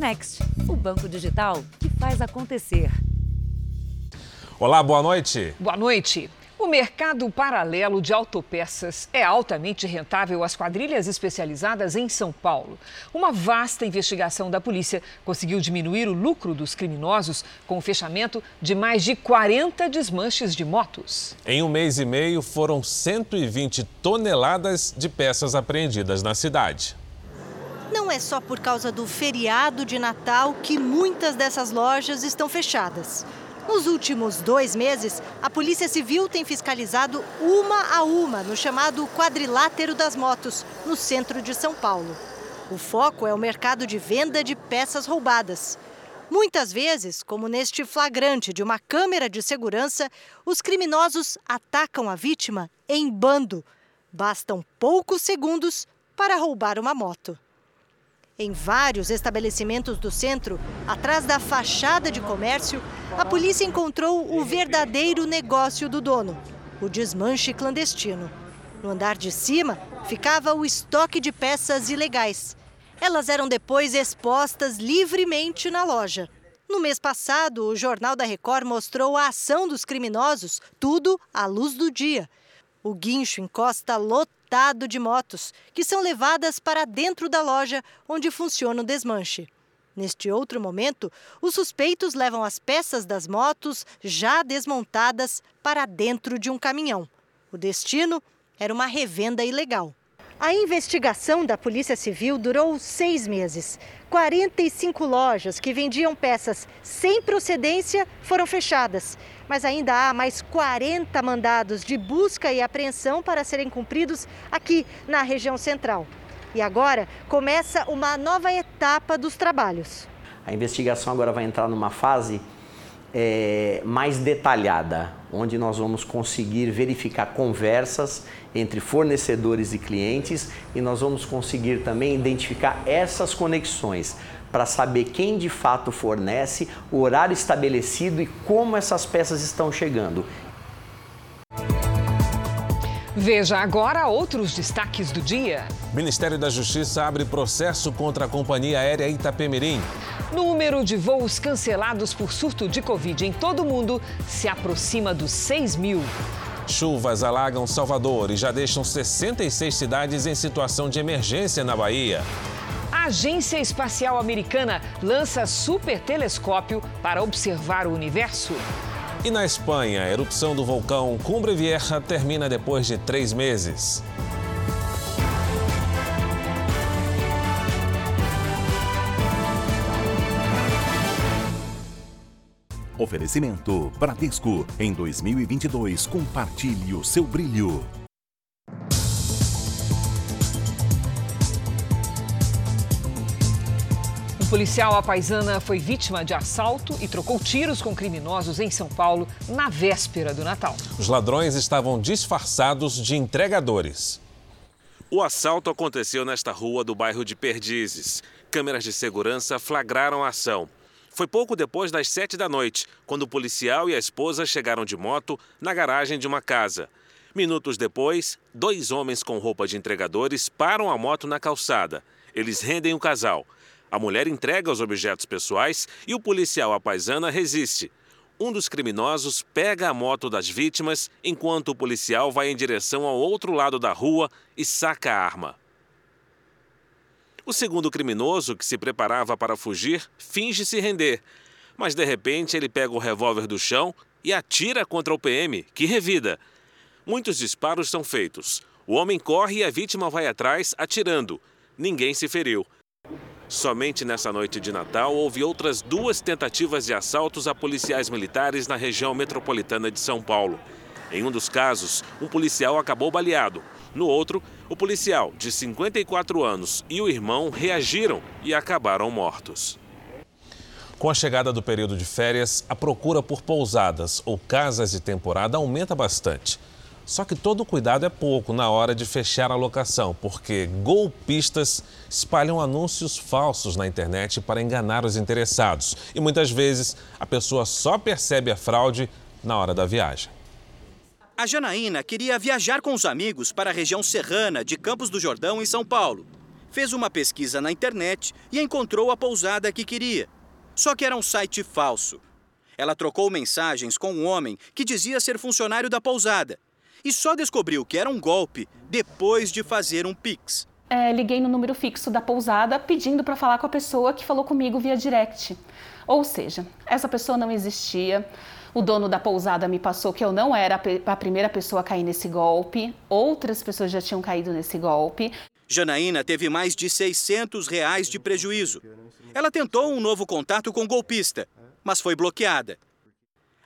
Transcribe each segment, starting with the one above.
Next, o banco digital que faz acontecer. Olá, boa noite. Boa noite. O mercado paralelo de autopeças é altamente rentável às quadrilhas especializadas em São Paulo. Uma vasta investigação da polícia conseguiu diminuir o lucro dos criminosos com o fechamento de mais de 40 desmanches de motos. Em um mês e meio, foram 120 toneladas de peças apreendidas na cidade. Não é só por causa do feriado de Natal que muitas dessas lojas estão fechadas. Nos últimos dois meses, a Polícia Civil tem fiscalizado uma a uma no chamado quadrilátero das motos, no centro de São Paulo. O foco é o mercado de venda de peças roubadas. Muitas vezes, como neste flagrante de uma câmera de segurança, os criminosos atacam a vítima em bando. Bastam poucos segundos para roubar uma moto. Em vários estabelecimentos do centro, atrás da fachada de comércio, a polícia encontrou o verdadeiro negócio do dono, o desmanche clandestino. No andar de cima ficava o estoque de peças ilegais. Elas eram depois expostas livremente na loja. No mês passado, o Jornal da Record mostrou a ação dos criminosos, tudo à luz do dia. O guincho encosta lotado de motos, que são levadas para dentro da loja onde funciona o desmanche. Neste outro momento, os suspeitos levam as peças das motos já desmontadas para dentro de um caminhão. O destino era uma revenda ilegal. A investigação da Polícia Civil durou seis meses. 45 lojas que vendiam peças sem procedência foram fechadas. Mas ainda há mais 40 mandados de busca e apreensão para serem cumpridos aqui na região central. E agora começa uma nova etapa dos trabalhos. A investigação agora vai entrar numa fase é, mais detalhada, onde nós vamos conseguir verificar conversas entre fornecedores e clientes e nós vamos conseguir também identificar essas conexões para saber quem de fato fornece, o horário estabelecido e como essas peças estão chegando. Veja agora outros destaques do dia. Ministério da Justiça abre processo contra a companhia aérea Itapemirim. Número de voos cancelados por surto de Covid em todo o mundo se aproxima dos 6 mil. Chuvas alagam Salvador e já deixam 66 cidades em situação de emergência na Bahia. A Agência Espacial Americana lança supertelescópio para observar o universo. E na Espanha, a erupção do vulcão Cumbre Vieja termina depois de três meses. Oferecimento Bradesco. Em 2022, compartilhe o seu brilho. Um policial apaisana foi vítima de assalto e trocou tiros com criminosos em São Paulo na véspera do Natal. Os ladrões estavam disfarçados de entregadores. O assalto aconteceu nesta rua do bairro de Perdizes. Câmeras de segurança flagraram a ação. Foi pouco depois das sete da noite, quando o policial e a esposa chegaram de moto na garagem de uma casa. Minutos depois, dois homens com roupa de entregadores param a moto na calçada. Eles rendem o casal. A mulher entrega os objetos pessoais e o policial apaisana resiste. Um dos criminosos pega a moto das vítimas enquanto o policial vai em direção ao outro lado da rua e saca a arma. O segundo criminoso, que se preparava para fugir, finge se render. Mas de repente ele pega o revólver do chão e atira contra o PM, que revida. Muitos disparos são feitos. O homem corre e a vítima vai atrás, atirando. Ninguém se feriu. Somente nessa noite de Natal houve outras duas tentativas de assaltos a policiais militares na região metropolitana de São Paulo. Em um dos casos, um policial acabou baleado. No outro, o policial, de 54 anos, e o irmão reagiram e acabaram mortos. Com a chegada do período de férias, a procura por pousadas ou casas de temporada aumenta bastante. Só que todo cuidado é pouco na hora de fechar a locação, porque golpistas espalham anúncios falsos na internet para enganar os interessados. E muitas vezes a pessoa só percebe a fraude na hora da viagem. A Janaína queria viajar com os amigos para a região serrana de Campos do Jordão, em São Paulo. fez uma pesquisa na internet e encontrou a pousada que queria. Só que era um site falso. Ela trocou mensagens com um homem que dizia ser funcionário da pousada e só descobriu que era um golpe depois de fazer um Pix. É, liguei no número fixo da pousada pedindo para falar com a pessoa que falou comigo via direct. Ou seja, essa pessoa não existia. O dono da pousada me passou que eu não era a primeira pessoa a cair nesse golpe. Outras pessoas já tinham caído nesse golpe. Janaína teve mais de 600 reais de prejuízo. Ela tentou um novo contato com o golpista, mas foi bloqueada.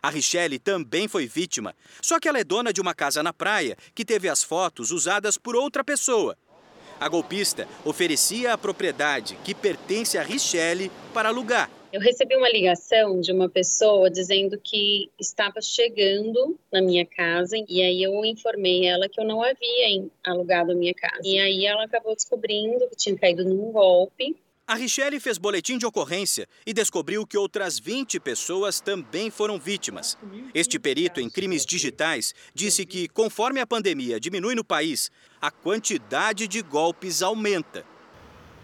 A Richelle também foi vítima, só que ela é dona de uma casa na praia que teve as fotos usadas por outra pessoa. A golpista oferecia a propriedade que pertence a Richelle para alugar. Eu recebi uma ligação de uma pessoa dizendo que estava chegando na minha casa e aí eu informei ela que eu não havia alugado a minha casa. E aí ela acabou descobrindo que tinha caído num golpe a Richelle fez boletim de ocorrência e descobriu que outras 20 pessoas também foram vítimas. Este perito em crimes digitais disse que, conforme a pandemia diminui no país, a quantidade de golpes aumenta.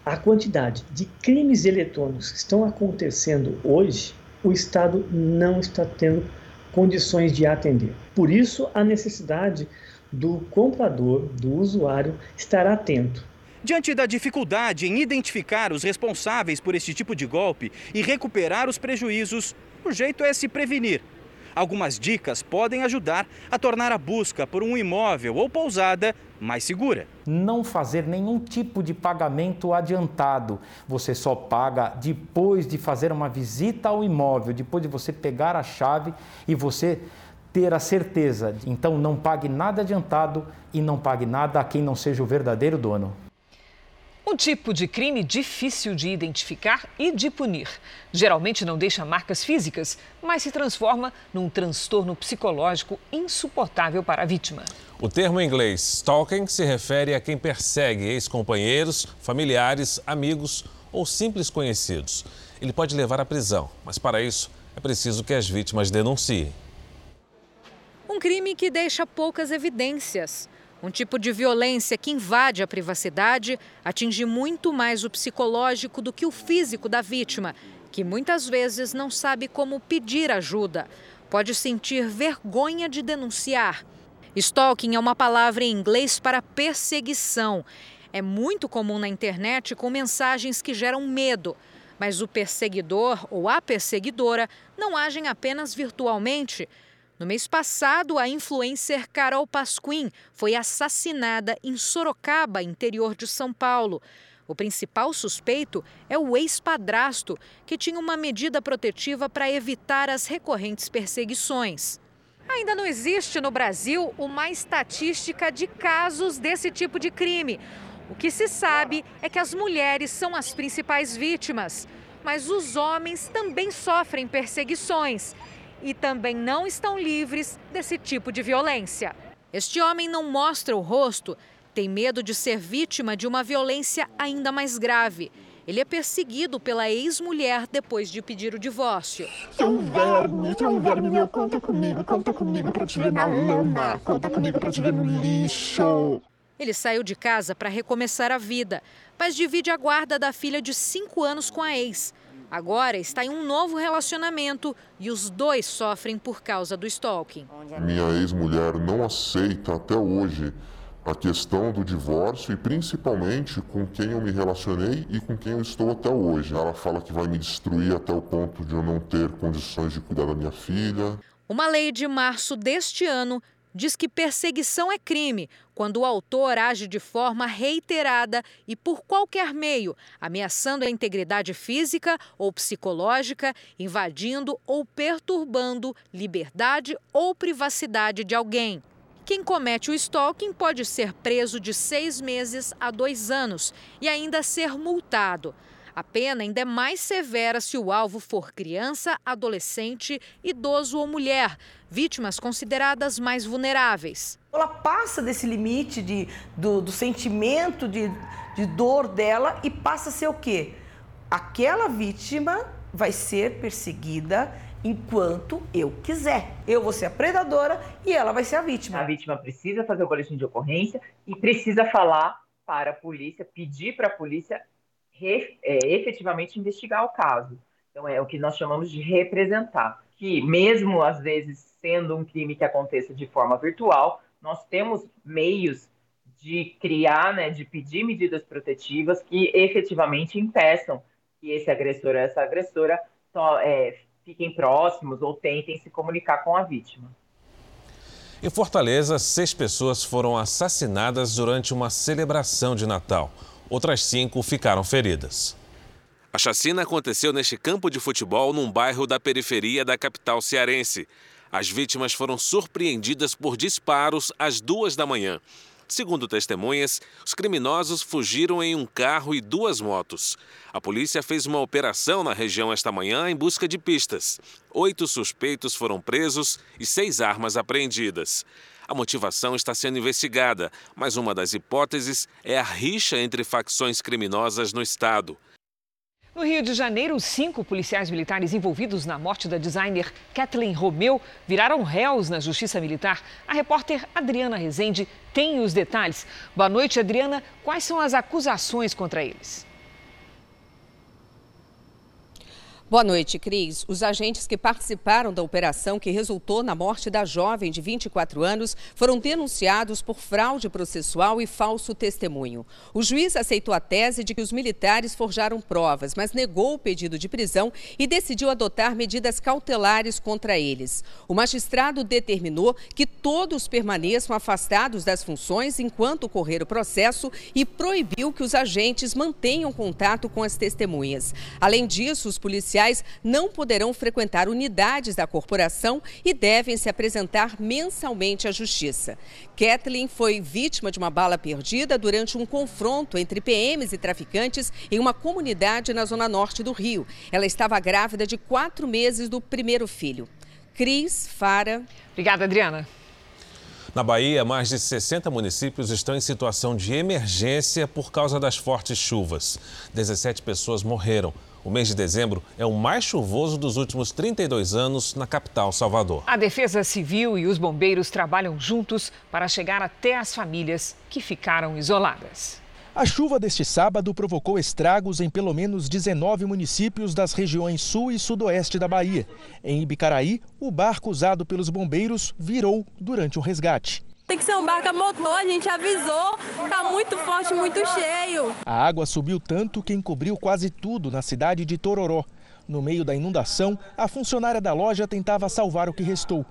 A quantidade de crimes eletrônicos que estão acontecendo hoje, o Estado não está tendo condições de atender. Por isso, a necessidade do comprador, do usuário, estar atento Diante da dificuldade em identificar os responsáveis por este tipo de golpe e recuperar os prejuízos, o jeito é se prevenir. Algumas dicas podem ajudar a tornar a busca por um imóvel ou pousada mais segura. Não fazer nenhum tipo de pagamento adiantado. Você só paga depois de fazer uma visita ao imóvel, depois de você pegar a chave e você ter a certeza. Então não pague nada adiantado e não pague nada a quem não seja o verdadeiro dono. Um tipo de crime difícil de identificar e de punir. Geralmente não deixa marcas físicas, mas se transforma num transtorno psicológico insuportável para a vítima. O termo em inglês stalking se refere a quem persegue ex-companheiros, familiares, amigos ou simples conhecidos. Ele pode levar à prisão, mas para isso é preciso que as vítimas denunciem. Um crime que deixa poucas evidências. Um tipo de violência que invade a privacidade atinge muito mais o psicológico do que o físico da vítima, que muitas vezes não sabe como pedir ajuda. Pode sentir vergonha de denunciar. Stalking é uma palavra em inglês para perseguição. É muito comum na internet com mensagens que geram medo. Mas o perseguidor ou a perseguidora não agem apenas virtualmente. No mês passado, a influencer Carol Pasquim foi assassinada em Sorocaba, interior de São Paulo. O principal suspeito é o ex-padrasto, que tinha uma medida protetiva para evitar as recorrentes perseguições. Ainda não existe no Brasil uma estatística de casos desse tipo de crime. O que se sabe é que as mulheres são as principais vítimas, mas os homens também sofrem perseguições e também não estão livres desse tipo de violência. Este homem não mostra o rosto, tem medo de ser vítima de uma violência ainda mais grave. Ele é perseguido pela ex-mulher depois de pedir o divórcio. Seu verme, seu verme meu, conta comigo, conta comigo pra te ver na lama, conta comigo te ver no lixo. Ele saiu de casa para recomeçar a vida, mas divide a guarda da filha de 5 anos com a ex. Agora está em um novo relacionamento e os dois sofrem por causa do stalking. Minha ex-mulher não aceita até hoje a questão do divórcio e principalmente com quem eu me relacionei e com quem eu estou até hoje. Ela fala que vai me destruir até o ponto de eu não ter condições de cuidar da minha filha. Uma lei de março deste ano diz que perseguição é crime quando o autor age de forma reiterada e por qualquer meio, ameaçando a integridade física ou psicológica, invadindo ou perturbando liberdade ou privacidade de alguém. Quem comete o stalking pode ser preso de seis meses a dois anos e ainda ser multado. A pena ainda é mais severa se o alvo for criança, adolescente, idoso ou mulher, vítimas consideradas mais vulneráveis. Ela passa desse limite de, do, do sentimento de, de dor dela e passa a ser o quê? Aquela vítima vai ser perseguida enquanto eu quiser. Eu vou ser a predadora e ela vai ser a vítima. A vítima precisa fazer o boletim de ocorrência e precisa falar para a polícia, pedir para a polícia é, efetivamente investigar o caso. Então, é o que nós chamamos de representar. Que, mesmo às vezes sendo um crime que aconteça de forma virtual, nós temos meios de criar, né, de pedir medidas protetivas que efetivamente impeçam que esse agressor ou essa agressora é, fiquem próximos ou tentem se comunicar com a vítima. Em Fortaleza, seis pessoas foram assassinadas durante uma celebração de Natal. Outras cinco ficaram feridas. A chacina aconteceu neste campo de futebol num bairro da periferia da capital cearense. As vítimas foram surpreendidas por disparos às duas da manhã. Segundo testemunhas, os criminosos fugiram em um carro e duas motos. A polícia fez uma operação na região esta manhã em busca de pistas. Oito suspeitos foram presos e seis armas apreendidas. A motivação está sendo investigada, mas uma das hipóteses é a rixa entre facções criminosas no estado. No Rio de Janeiro, cinco policiais militares envolvidos na morte da designer Kathleen Romeu viraram réus na Justiça Militar. A repórter Adriana Rezende tem os detalhes. Boa noite, Adriana. Quais são as acusações contra eles? Boa noite, Cris. Os agentes que participaram da operação que resultou na morte da jovem de 24 anos foram denunciados por fraude processual e falso testemunho. O juiz aceitou a tese de que os militares forjaram provas, mas negou o pedido de prisão e decidiu adotar medidas cautelares contra eles. O magistrado determinou que todos permaneçam afastados das funções enquanto ocorrer o processo e proibiu que os agentes mantenham contato com as testemunhas. Além disso, os policiais policiais não poderão frequentar unidades da corporação e devem se apresentar mensalmente à Justiça. Kathleen foi vítima de uma bala perdida durante um confronto entre PMs e traficantes em uma comunidade na zona norte do Rio. Ela estava grávida de quatro meses do primeiro filho. Cris, Fara. Obrigada, Adriana. Na Bahia, mais de 60 municípios estão em situação de emergência por causa das fortes chuvas. 17 pessoas morreram. O mês de dezembro é o mais chuvoso dos últimos 32 anos na capital, Salvador. A Defesa Civil e os bombeiros trabalham juntos para chegar até as famílias que ficaram isoladas. A chuva deste sábado provocou estragos em pelo menos 19 municípios das regiões sul e sudoeste da Bahia. Em Ibicaraí, o barco usado pelos bombeiros virou durante o resgate. Tem que ser um barco a motor, a gente avisou, tá muito forte, muito cheio. A água subiu tanto que encobriu quase tudo na cidade de Tororó. No meio da inundação, a funcionária da loja tentava salvar o que restou.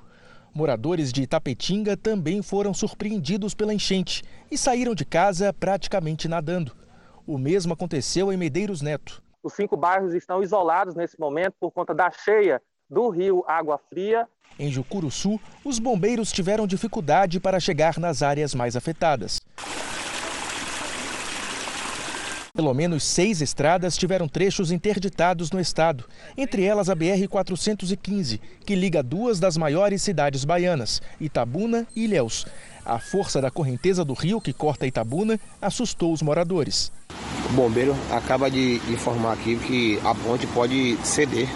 Moradores de Itapetinga também foram surpreendidos pela enchente e saíram de casa praticamente nadando. O mesmo aconteceu em Medeiros Neto. Os cinco bairros estão isolados nesse momento por conta da cheia do rio Água Fria. Em Jucuruçu, os bombeiros tiveram dificuldade para chegar nas áreas mais afetadas. Pelo menos seis estradas tiveram trechos interditados no estado, entre elas a BR-415, que liga duas das maiores cidades baianas, Itabuna e Ilhéus. A força da correnteza do rio que corta Itabuna assustou os moradores. O bombeiro acaba de informar aqui que a ponte pode ceder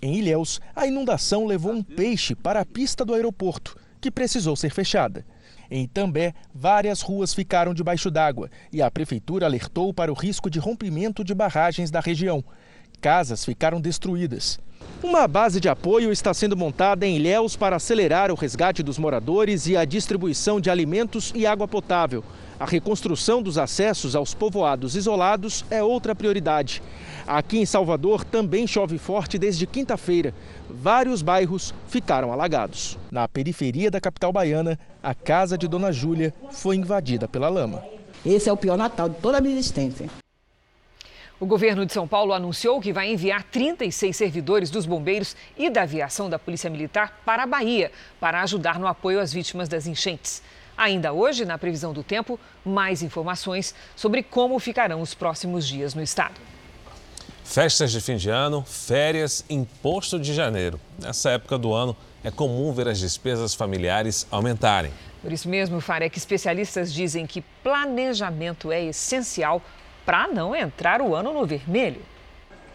em Ilhéus, a inundação levou um peixe para a pista do aeroporto, que precisou ser fechada. Em També, várias ruas ficaram debaixo d'água e a prefeitura alertou para o risco de rompimento de barragens da região. Casas ficaram destruídas. Uma base de apoio está sendo montada em Ilhéus para acelerar o resgate dos moradores e a distribuição de alimentos e água potável. A reconstrução dos acessos aos povoados isolados é outra prioridade. Aqui em Salvador também chove forte desde quinta-feira. Vários bairros ficaram alagados. Na periferia da capital baiana, a casa de Dona Júlia foi invadida pela lama. Esse é o pior Natal de toda a minha existência. O governo de São Paulo anunciou que vai enviar 36 servidores dos bombeiros e da aviação da Polícia Militar para a Bahia para ajudar no apoio às vítimas das enchentes. Ainda hoje, na previsão do tempo, mais informações sobre como ficarão os próximos dias no estado. Festas de fim de ano, férias, imposto de janeiro. Nessa época do ano, é comum ver as despesas familiares aumentarem. Por isso mesmo, Farek, especialistas dizem que planejamento é essencial para não entrar o ano no vermelho.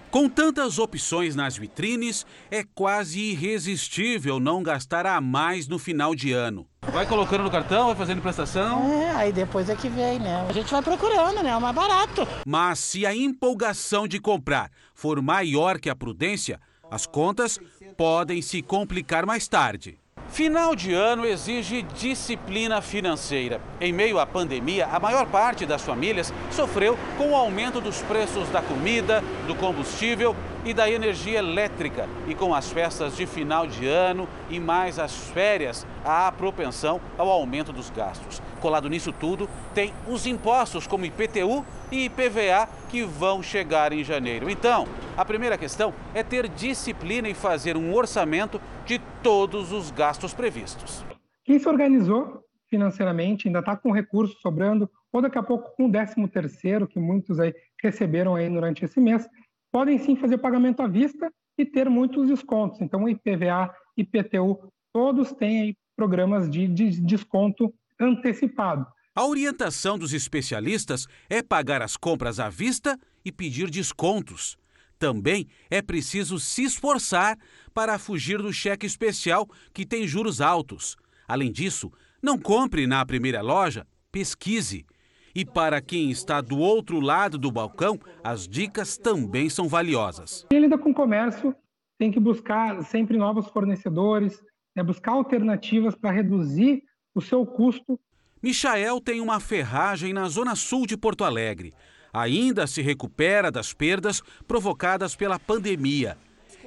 Com tantas opções nas vitrines, é quase irresistível não gastar a mais no final de ano. Vai colocando no cartão, vai fazendo prestação. É, aí depois é que vem, né? A gente vai procurando, né? É o mais barato. Mas se a empolgação de comprar for maior que a prudência, as contas podem se complicar mais tarde. Final de ano exige disciplina financeira. Em meio à pandemia, a maior parte das famílias sofreu com o aumento dos preços da comida, do combustível e da energia elétrica. E com as festas de final de ano e mais as férias, há propensão ao aumento dos gastos. Colado nisso tudo, tem os impostos como IPTU e IPVA que vão chegar em janeiro. Então, a primeira questão é ter disciplina e fazer um orçamento de todos os gastos previstos. Quem se organizou financeiramente ainda está com recursos sobrando, ou daqui a pouco com o 13 terceiro que muitos aí receberam aí durante esse mês, podem sim fazer pagamento à vista e ter muitos descontos. Então, IPVA, IPTU, todos têm programas de, de desconto antecipado. A orientação dos especialistas é pagar as compras à vista e pedir descontos. Também é preciso se esforçar para fugir do cheque especial que tem juros altos. Além disso, não compre na primeira loja, pesquise. E para quem está do outro lado do balcão, as dicas também são valiosas. Quem lida com comércio tem que buscar sempre novos fornecedores, né, buscar alternativas para reduzir o seu custo. Michael tem uma ferragem na zona sul de Porto Alegre. Ainda se recupera das perdas provocadas pela pandemia.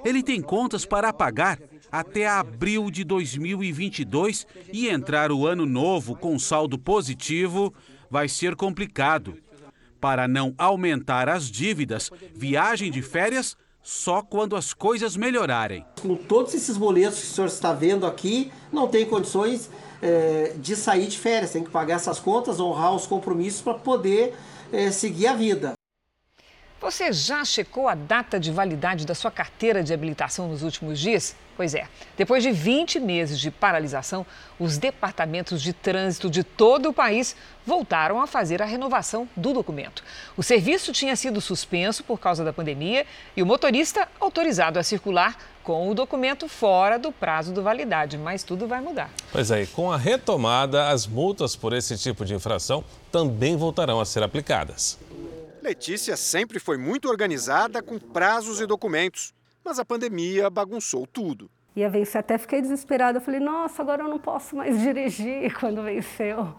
Ele tem contas para pagar até abril de 2022 e entrar o ano novo com saldo positivo vai ser complicado. Para não aumentar as dívidas, viagem de férias só quando as coisas melhorarem. Com todos esses boletos que o senhor está vendo aqui, não tem condições é, de sair de férias. Tem que pagar essas contas, honrar os compromissos para poder é, seguir a vida. Você já checou a data de validade da sua carteira de habilitação nos últimos dias? Pois é, depois de 20 meses de paralisação, os departamentos de trânsito de todo o país voltaram a fazer a renovação do documento. O serviço tinha sido suspenso por causa da pandemia e o motorista autorizado a circular com o documento fora do prazo de validade, mas tudo vai mudar. Pois é, com a retomada, as multas por esse tipo de infração também voltarão a ser aplicadas. Letícia sempre foi muito organizada com prazos e documentos, mas a pandemia bagunçou tudo. Ia vencer, até fiquei desesperada. Eu falei, nossa, agora eu não posso mais dirigir quando venceu.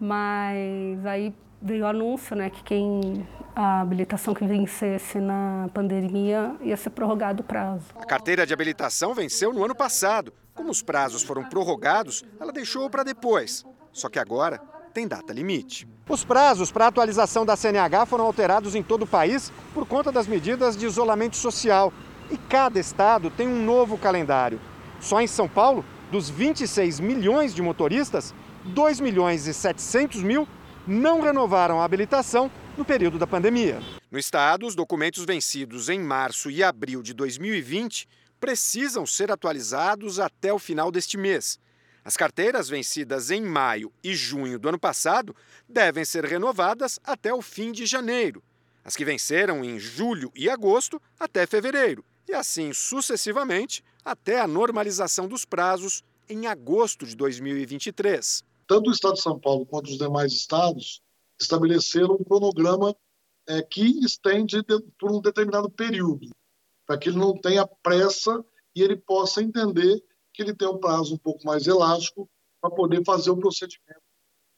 Mas aí veio o anúncio, né, que quem a habilitação que vencesse na pandemia ia ser prorrogado o prazo. A carteira de habilitação venceu no ano passado. Como os prazos foram prorrogados, ela deixou para depois. Só que agora tem data limite. Os prazos para atualização da CNH foram alterados em todo o país por conta das medidas de isolamento social. E cada estado tem um novo calendário. Só em São Paulo, dos 26 milhões de motoristas, 2 milhões e 700 mil não renovaram a habilitação no período da pandemia. No estado, os documentos vencidos em março e abril de 2020 precisam ser atualizados até o final deste mês. As carteiras vencidas em maio e junho do ano passado devem ser renovadas até o fim de janeiro. As que venceram em julho e agosto até fevereiro. E assim sucessivamente até a normalização dos prazos em agosto de 2023. Tanto o Estado de São Paulo quanto os demais estados estabeleceram um cronograma é, que estende de, por um determinado período, para que ele não tenha pressa e ele possa entender que ele tem um prazo um pouco mais elástico para poder fazer o procedimento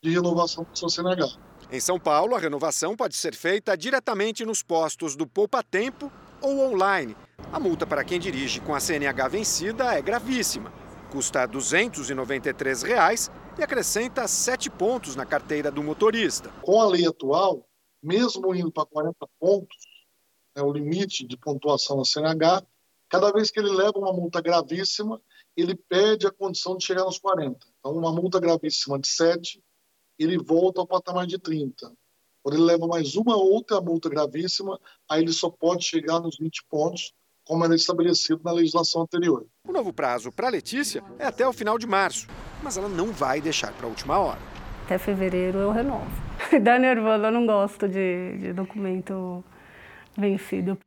de renovação do seu CNH. Em São Paulo, a renovação pode ser feita diretamente nos postos do Poupa Tempo ou online. A multa para quem dirige com a CNH vencida é gravíssima. Custa 293 reais e acrescenta 7 pontos na carteira do motorista. Com a lei atual, mesmo indo para 40 pontos, é o limite de pontuação na CNH, cada vez que ele leva uma multa gravíssima, ele perde a condição de chegar nos 40. Então, uma multa gravíssima de 7, ele volta ao patamar de 30. Quando ele leva mais uma outra multa gravíssima, aí ele só pode chegar nos 20 pontos, como era estabelecido na legislação anterior. O novo prazo para Letícia é até o final de março, mas ela não vai deixar para a última hora. Até fevereiro eu renovo. Dá nervoso, eu não gosto de, de documento vencido.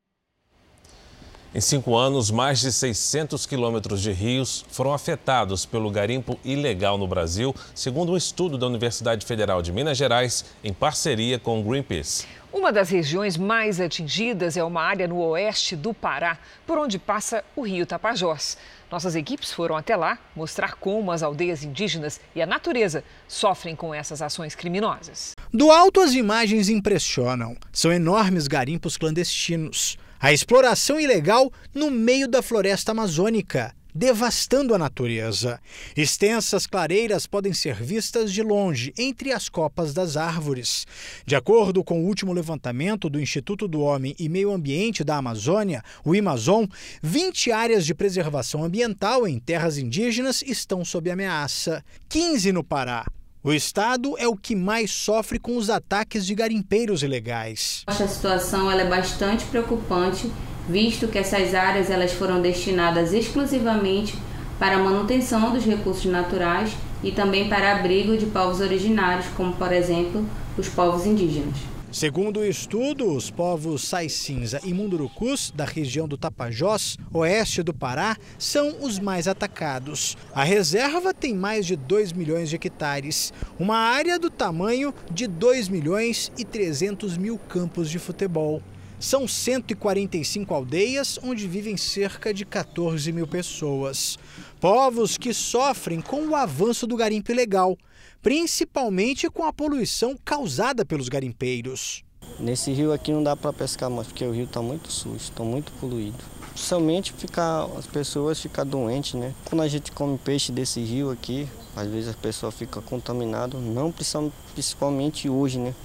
Em cinco anos, mais de 600 quilômetros de rios foram afetados pelo garimpo ilegal no Brasil, segundo um estudo da Universidade Federal de Minas Gerais, em parceria com o Greenpeace. Uma das regiões mais atingidas é uma área no oeste do Pará, por onde passa o rio Tapajós. Nossas equipes foram até lá mostrar como as aldeias indígenas e a natureza sofrem com essas ações criminosas. Do alto, as imagens impressionam. São enormes garimpos clandestinos. A exploração ilegal no meio da floresta amazônica, devastando a natureza. Extensas clareiras podem ser vistas de longe, entre as copas das árvores. De acordo com o último levantamento do Instituto do Homem e Meio Ambiente da Amazônia, o Amazon, 20 áreas de preservação ambiental em terras indígenas estão sob ameaça. 15 no Pará, o estado é o que mais sofre com os ataques de garimpeiros ilegais. Essa situação é bastante preocupante, visto que essas áreas elas foram destinadas exclusivamente para a manutenção dos recursos naturais e também para abrigo de povos originários, como por exemplo os povos indígenas. Segundo o estudo, os povos Sai Cinza e Mundurucus, da região do Tapajós, oeste do Pará, são os mais atacados. A reserva tem mais de 2 milhões de hectares, uma área do tamanho de 2 milhões e 300 mil campos de futebol. São 145 aldeias onde vivem cerca de 14 mil pessoas. Povos que sofrem com o avanço do garimpo ilegal principalmente com a poluição causada pelos garimpeiros. Nesse rio aqui não dá para pescar mais, porque o rio está muito sujo, está muito poluído. Somente ficar, as pessoas ficam doentes, né? Quando a gente come peixe desse rio aqui, às vezes a pessoa fica contaminada, não principalmente hoje, né?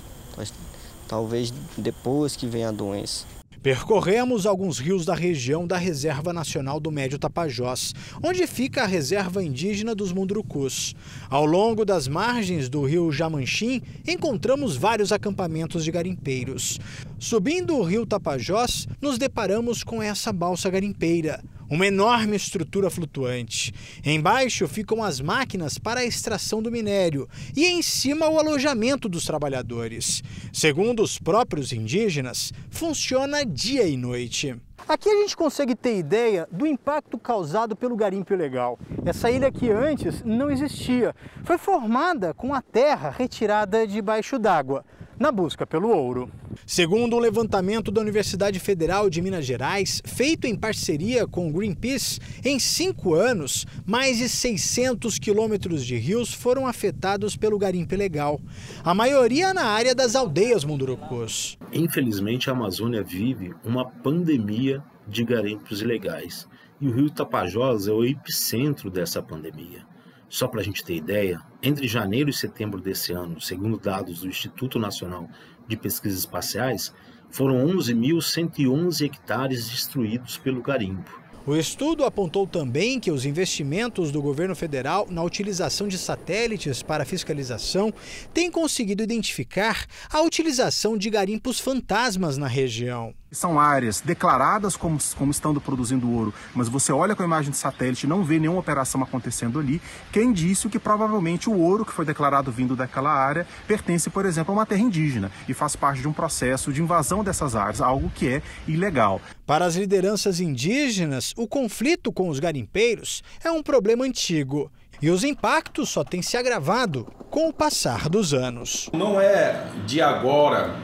Talvez depois que vem a doença. Percorremos alguns rios da região da Reserva Nacional do Médio Tapajós, onde fica a Reserva Indígena dos Mundurucus. Ao longo das margens do rio Jamanchim, encontramos vários acampamentos de garimpeiros. Subindo o rio Tapajós, nos deparamos com essa balsa garimpeira uma enorme estrutura flutuante. Embaixo ficam as máquinas para a extração do minério e em cima o alojamento dos trabalhadores. Segundo os próprios indígenas, funciona dia e noite. Aqui a gente consegue ter ideia do impacto causado pelo garimpo ilegal. Essa ilha aqui antes não existia. Foi formada com a terra retirada debaixo d'água na busca pelo ouro. Segundo um levantamento da Universidade Federal de Minas Gerais, feito em parceria com o Greenpeace, em cinco anos, mais de 600 quilômetros de rios foram afetados pelo garimpo ilegal, a maioria na área das aldeias mundurucus. Infelizmente, a Amazônia vive uma pandemia de garimpos ilegais e o rio Tapajós é o epicentro dessa pandemia. Só para a gente ter ideia, entre janeiro e setembro desse ano, segundo dados do Instituto Nacional de Pesquisas Espaciais, foram 11.111 hectares destruídos pelo garimpo. O estudo apontou também que os investimentos do governo federal na utilização de satélites para fiscalização têm conseguido identificar a utilização de garimpos fantasmas na região. São áreas declaradas como, como estando produzindo ouro, mas você olha com a imagem de satélite e não vê nenhuma operação acontecendo ali, que é indício que provavelmente o ouro que foi declarado vindo daquela área pertence, por exemplo, a uma terra indígena e faz parte de um processo de invasão dessas áreas, algo que é ilegal. Para as lideranças indígenas, o conflito com os garimpeiros é um problema antigo. E os impactos só têm se agravado com o passar dos anos. Não é de agora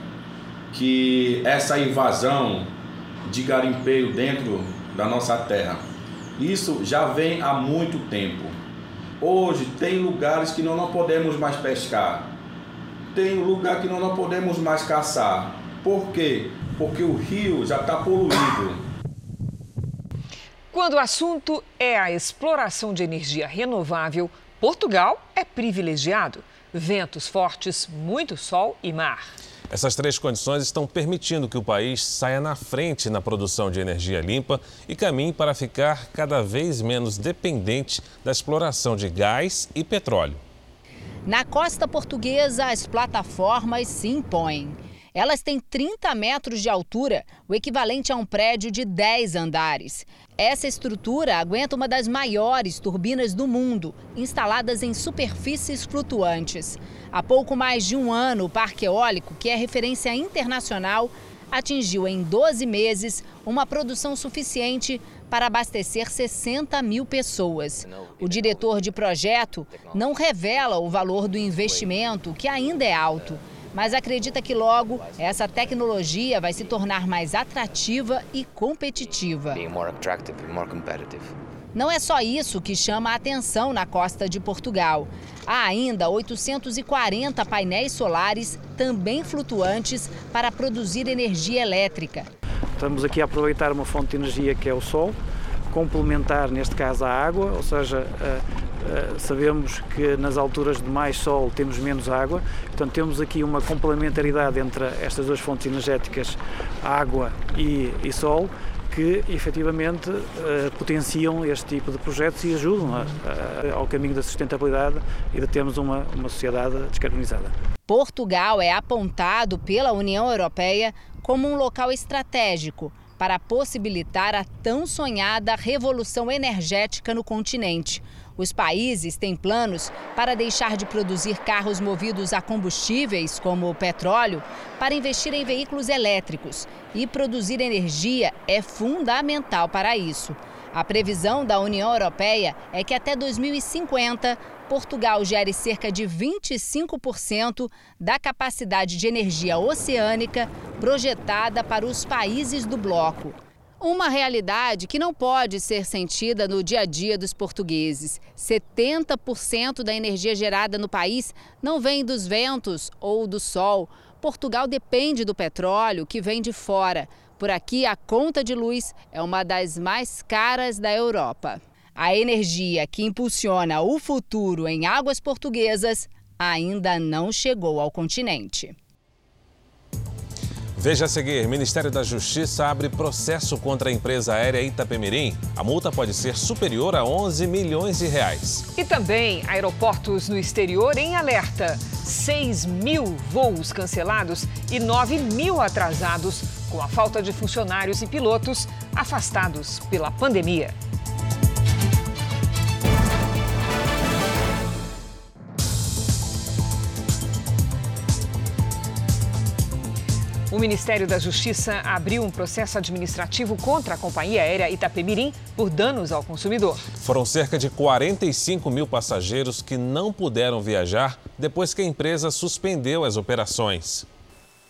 que essa invasão de garimpeiro dentro da nossa terra, isso já vem há muito tempo. Hoje tem lugares que nós não podemos mais pescar, tem lugar que nós não podemos mais caçar. Por quê? Porque o rio já está poluído. Quando o assunto é a exploração de energia renovável, Portugal é privilegiado. Ventos fortes, muito sol e mar. Essas três condições estão permitindo que o país saia na frente na produção de energia limpa e caminhe para ficar cada vez menos dependente da exploração de gás e petróleo. Na costa portuguesa, as plataformas se impõem. Elas têm 30 metros de altura, o equivalente a um prédio de 10 andares. Essa estrutura aguenta uma das maiores turbinas do mundo, instaladas em superfícies flutuantes. Há pouco mais de um ano, o Parque Eólico, que é referência internacional, atingiu em 12 meses uma produção suficiente para abastecer 60 mil pessoas. O diretor de projeto não revela o valor do investimento, que ainda é alto, mas acredita que logo essa tecnologia vai se tornar mais atrativa e competitiva. Não é só isso que chama a atenção na costa de Portugal. Há ainda 840 painéis solares, também flutuantes, para produzir energia elétrica. Estamos aqui a aproveitar uma fonte de energia que é o sol, complementar, neste caso, a água, ou seja, eh, sabemos que nas alturas de mais sol temos menos água, portanto temos aqui uma complementaridade entre estas duas fontes energéticas, água e, e sol, que efetivamente uh, potenciam este tipo de projetos e ajudam a, a, ao caminho da sustentabilidade e de termos uma, uma sociedade descarbonizada. Portugal é apontado pela União Europeia como um local estratégico para possibilitar a tão sonhada revolução energética no continente. Os países têm planos para deixar de produzir carros movidos a combustíveis, como o petróleo, para investir em veículos elétricos. E produzir energia é fundamental para isso. A previsão da União Europeia é que até 2050, Portugal gere cerca de 25% da capacidade de energia oceânica projetada para os países do bloco. Uma realidade que não pode ser sentida no dia a dia dos portugueses. 70% da energia gerada no país não vem dos ventos ou do sol. Portugal depende do petróleo que vem de fora. Por aqui, a conta de luz é uma das mais caras da Europa. A energia que impulsiona o futuro em águas portuguesas ainda não chegou ao continente. Veja a seguir: Ministério da Justiça abre processo contra a empresa aérea Itapemirim. A multa pode ser superior a 11 milhões de reais. E também aeroportos no exterior em alerta. 6 mil voos cancelados e 9 mil atrasados com a falta de funcionários e pilotos afastados pela pandemia. O Ministério da Justiça abriu um processo administrativo contra a companhia aérea Itapemirim por danos ao consumidor. Foram cerca de 45 mil passageiros que não puderam viajar depois que a empresa suspendeu as operações.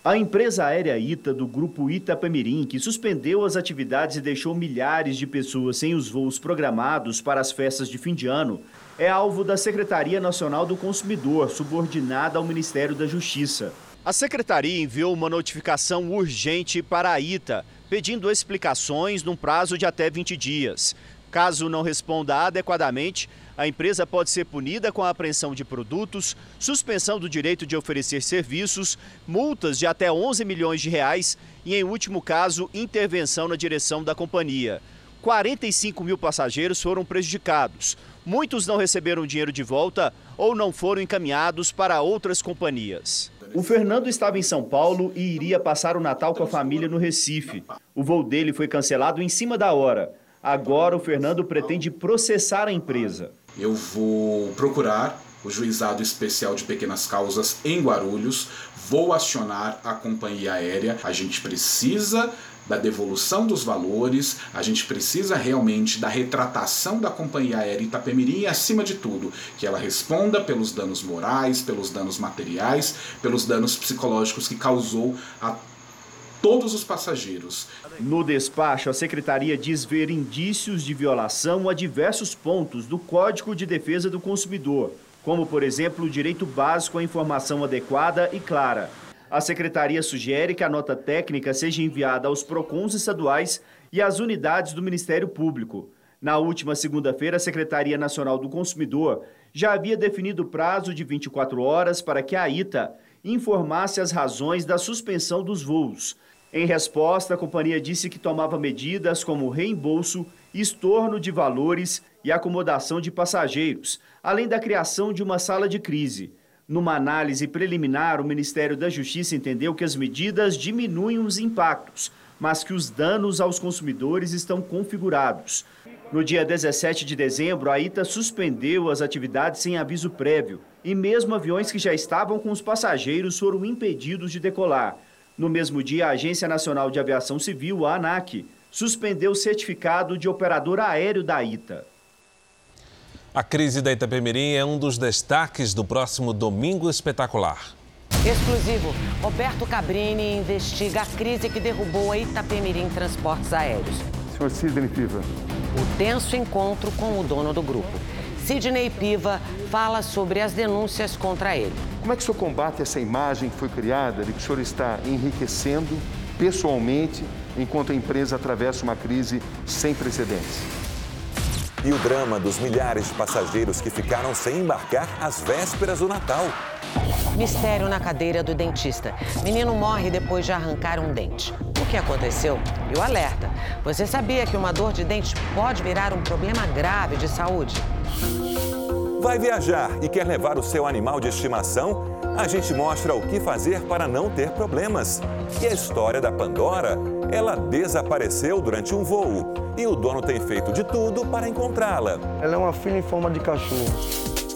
A empresa aérea Ita do grupo Itapemirim, que suspendeu as atividades e deixou milhares de pessoas sem os voos programados para as festas de fim de ano, é alvo da Secretaria Nacional do Consumidor, subordinada ao Ministério da Justiça. A secretaria enviou uma notificação urgente para a ITA, pedindo explicações num prazo de até 20 dias. Caso não responda adequadamente, a empresa pode ser punida com a apreensão de produtos, suspensão do direito de oferecer serviços, multas de até 11 milhões de reais e, em último caso, intervenção na direção da companhia. 45 mil passageiros foram prejudicados. Muitos não receberam dinheiro de volta ou não foram encaminhados para outras companhias. O Fernando estava em São Paulo e iria passar o Natal com a família no Recife. O voo dele foi cancelado em cima da hora. Agora o Fernando pretende processar a empresa. Eu vou procurar o Juizado Especial de Pequenas Causas em Guarulhos, vou acionar a companhia aérea. A gente precisa da devolução dos valores, a gente precisa realmente da retratação da companhia aérea Itapemirim e, acima de tudo, que ela responda pelos danos morais, pelos danos materiais, pelos danos psicológicos que causou a todos os passageiros. No despacho, a secretaria diz ver indícios de violação a diversos pontos do Código de Defesa do Consumidor, como, por exemplo, o direito básico à informação adequada e clara a secretaria sugere que a nota técnica seja enviada aos PROCONs estaduais e às unidades do Ministério Público. Na última segunda-feira, a Secretaria Nacional do Consumidor já havia definido o prazo de 24 horas para que a ITA informasse as razões da suspensão dos voos. Em resposta, a companhia disse que tomava medidas como reembolso, estorno de valores e acomodação de passageiros, além da criação de uma sala de crise. Numa análise preliminar, o Ministério da Justiça entendeu que as medidas diminuem os impactos, mas que os danos aos consumidores estão configurados. No dia 17 de dezembro, a ITA suspendeu as atividades sem aviso prévio e mesmo aviões que já estavam com os passageiros foram impedidos de decolar. No mesmo dia, a Agência Nacional de Aviação Civil, a ANAC, suspendeu o certificado de operador aéreo da ITA. A crise da Itapemirim é um dos destaques do próximo Domingo Espetacular. Exclusivo. Roberto Cabrini investiga a crise que derrubou a Itapemirim Transportes Aéreos. Senhor Sidney Piva. O tenso encontro com o dono do grupo. Sidney Piva fala sobre as denúncias contra ele. Como é que o senhor combate essa imagem que foi criada de que o senhor está enriquecendo pessoalmente enquanto a empresa atravessa uma crise sem precedentes? E o drama dos milhares de passageiros que ficaram sem embarcar às vésperas do Natal. Mistério na cadeira do dentista. Menino morre depois de arrancar um dente. O que aconteceu? E o alerta. Você sabia que uma dor de dente pode virar um problema grave de saúde? Vai viajar e quer levar o seu animal de estimação? A gente mostra o que fazer para não ter problemas. E a história da Pandora? Ela desapareceu durante um voo e o dono tem feito de tudo para encontrá-la. Ela é uma filha em forma de cachorro.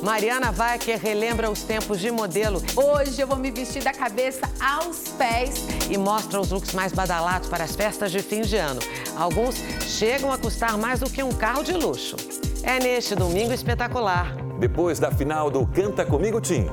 Mariana Wecker relembra os tempos de modelo. Hoje eu vou me vestir da cabeça aos pés. E mostra os looks mais badalados para as festas de fim de ano. Alguns chegam a custar mais do que um carro de luxo. É neste domingo espetacular. Depois da final do Canta Comigo Tim.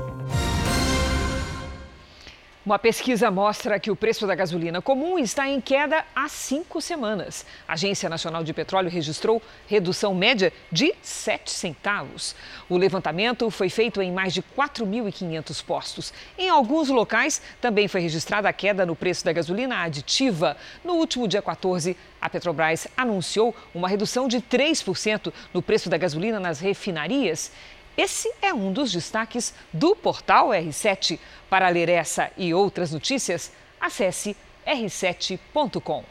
Uma pesquisa mostra que o preço da gasolina comum está em queda há cinco semanas. A Agência Nacional de Petróleo registrou redução média de 7 centavos. O levantamento foi feito em mais de 4.500 postos. Em alguns locais, também foi registrada a queda no preço da gasolina aditiva. No último dia 14, a Petrobras anunciou uma redução de 3% no preço da gasolina nas refinarias. Esse é um dos destaques do portal R7. Para ler essa e outras notícias, acesse r7.com.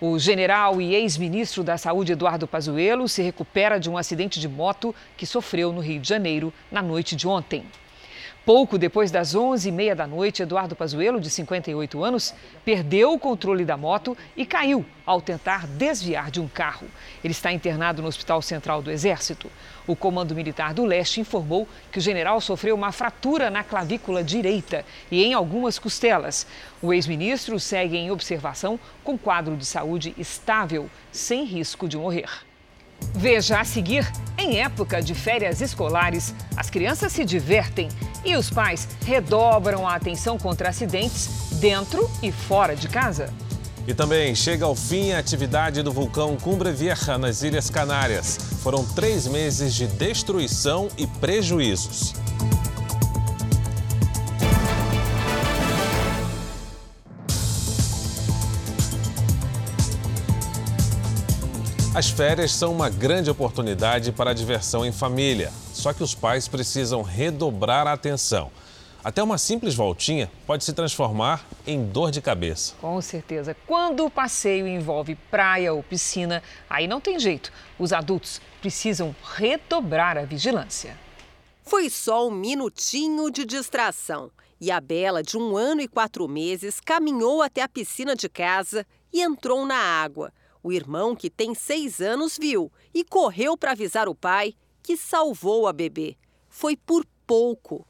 O general e ex-ministro da Saúde Eduardo Pazuello se recupera de um acidente de moto que sofreu no Rio de Janeiro na noite de ontem. Pouco depois das 11h30 da noite, Eduardo Pazuello, de 58 anos, perdeu o controle da moto e caiu ao tentar desviar de um carro. Ele está internado no Hospital Central do Exército. O Comando Militar do Leste informou que o general sofreu uma fratura na clavícula direita e em algumas costelas. O ex-ministro segue em observação com quadro de saúde estável, sem risco de morrer. Veja a seguir: em época de férias escolares, as crianças se divertem e os pais redobram a atenção contra acidentes dentro e fora de casa. E também chega ao fim a atividade do vulcão Cumbre Vieja nas Ilhas Canárias. Foram três meses de destruição e prejuízos. As férias são uma grande oportunidade para a diversão em família. Só que os pais precisam redobrar a atenção. Até uma simples voltinha pode se transformar em dor de cabeça. Com certeza. Quando o passeio envolve praia ou piscina, aí não tem jeito. Os adultos precisam redobrar a vigilância. Foi só um minutinho de distração. E a Bela, de um ano e quatro meses, caminhou até a piscina de casa e entrou na água. O irmão, que tem seis anos, viu e correu para avisar o pai, que salvou a bebê. Foi por pouco.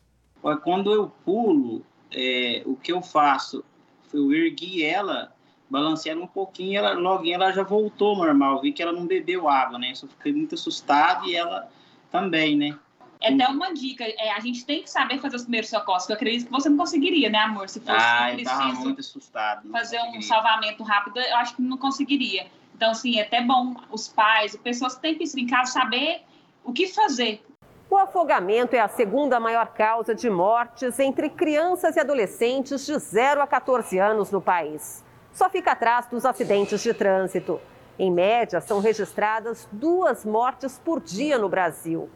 Quando eu pulo, é, o que eu faço? Eu ergui ela, balancei ela um pouquinho, ela, logo ela já voltou normal. Vi que ela não bebeu água, né? Só fiquei muito assustado e ela também, né? É até uma dica, é, a gente tem que saber fazer os primeiros socorros, que eu acredito que você não conseguiria, né, amor? Se fosse ah, preciso muito assustado, fazer um salvamento rápido, eu acho que não conseguiria. Então, assim, é até bom os pais, as pessoas que têm piscina em casa, saber o que fazer. O afogamento é a segunda maior causa de mortes entre crianças e adolescentes de 0 a 14 anos no país. Só fica atrás dos acidentes de trânsito. Em média, são registradas duas mortes por dia no Brasil.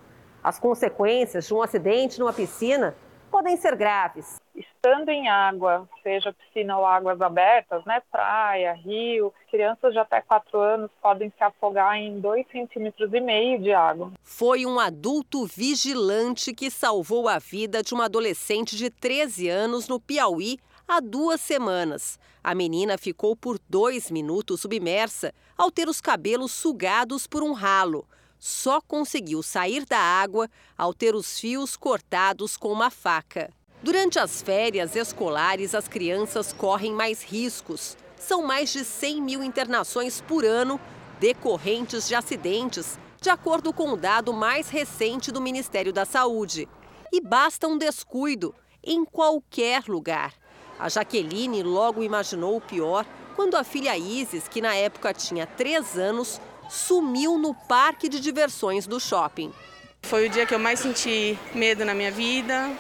As consequências de um acidente numa piscina podem ser graves. Estando em água, seja piscina ou águas abertas, né, praia, rio, crianças de até 4 anos podem se afogar em 2,5 centímetros e meio de água. Foi um adulto vigilante que salvou a vida de uma adolescente de 13 anos no Piauí há duas semanas. A menina ficou por dois minutos submersa ao ter os cabelos sugados por um ralo só conseguiu sair da água ao ter os fios cortados com uma faca. Durante as férias escolares, as crianças correm mais riscos. São mais de 100 mil internações por ano decorrentes de acidentes, de acordo com o dado mais recente do Ministério da Saúde. E basta um descuido em qualquer lugar. A Jaqueline logo imaginou o pior quando a filha Isis, que na época tinha 3 anos, sumiu no parque de diversões do shopping. Foi o dia que eu mais senti medo na minha vida.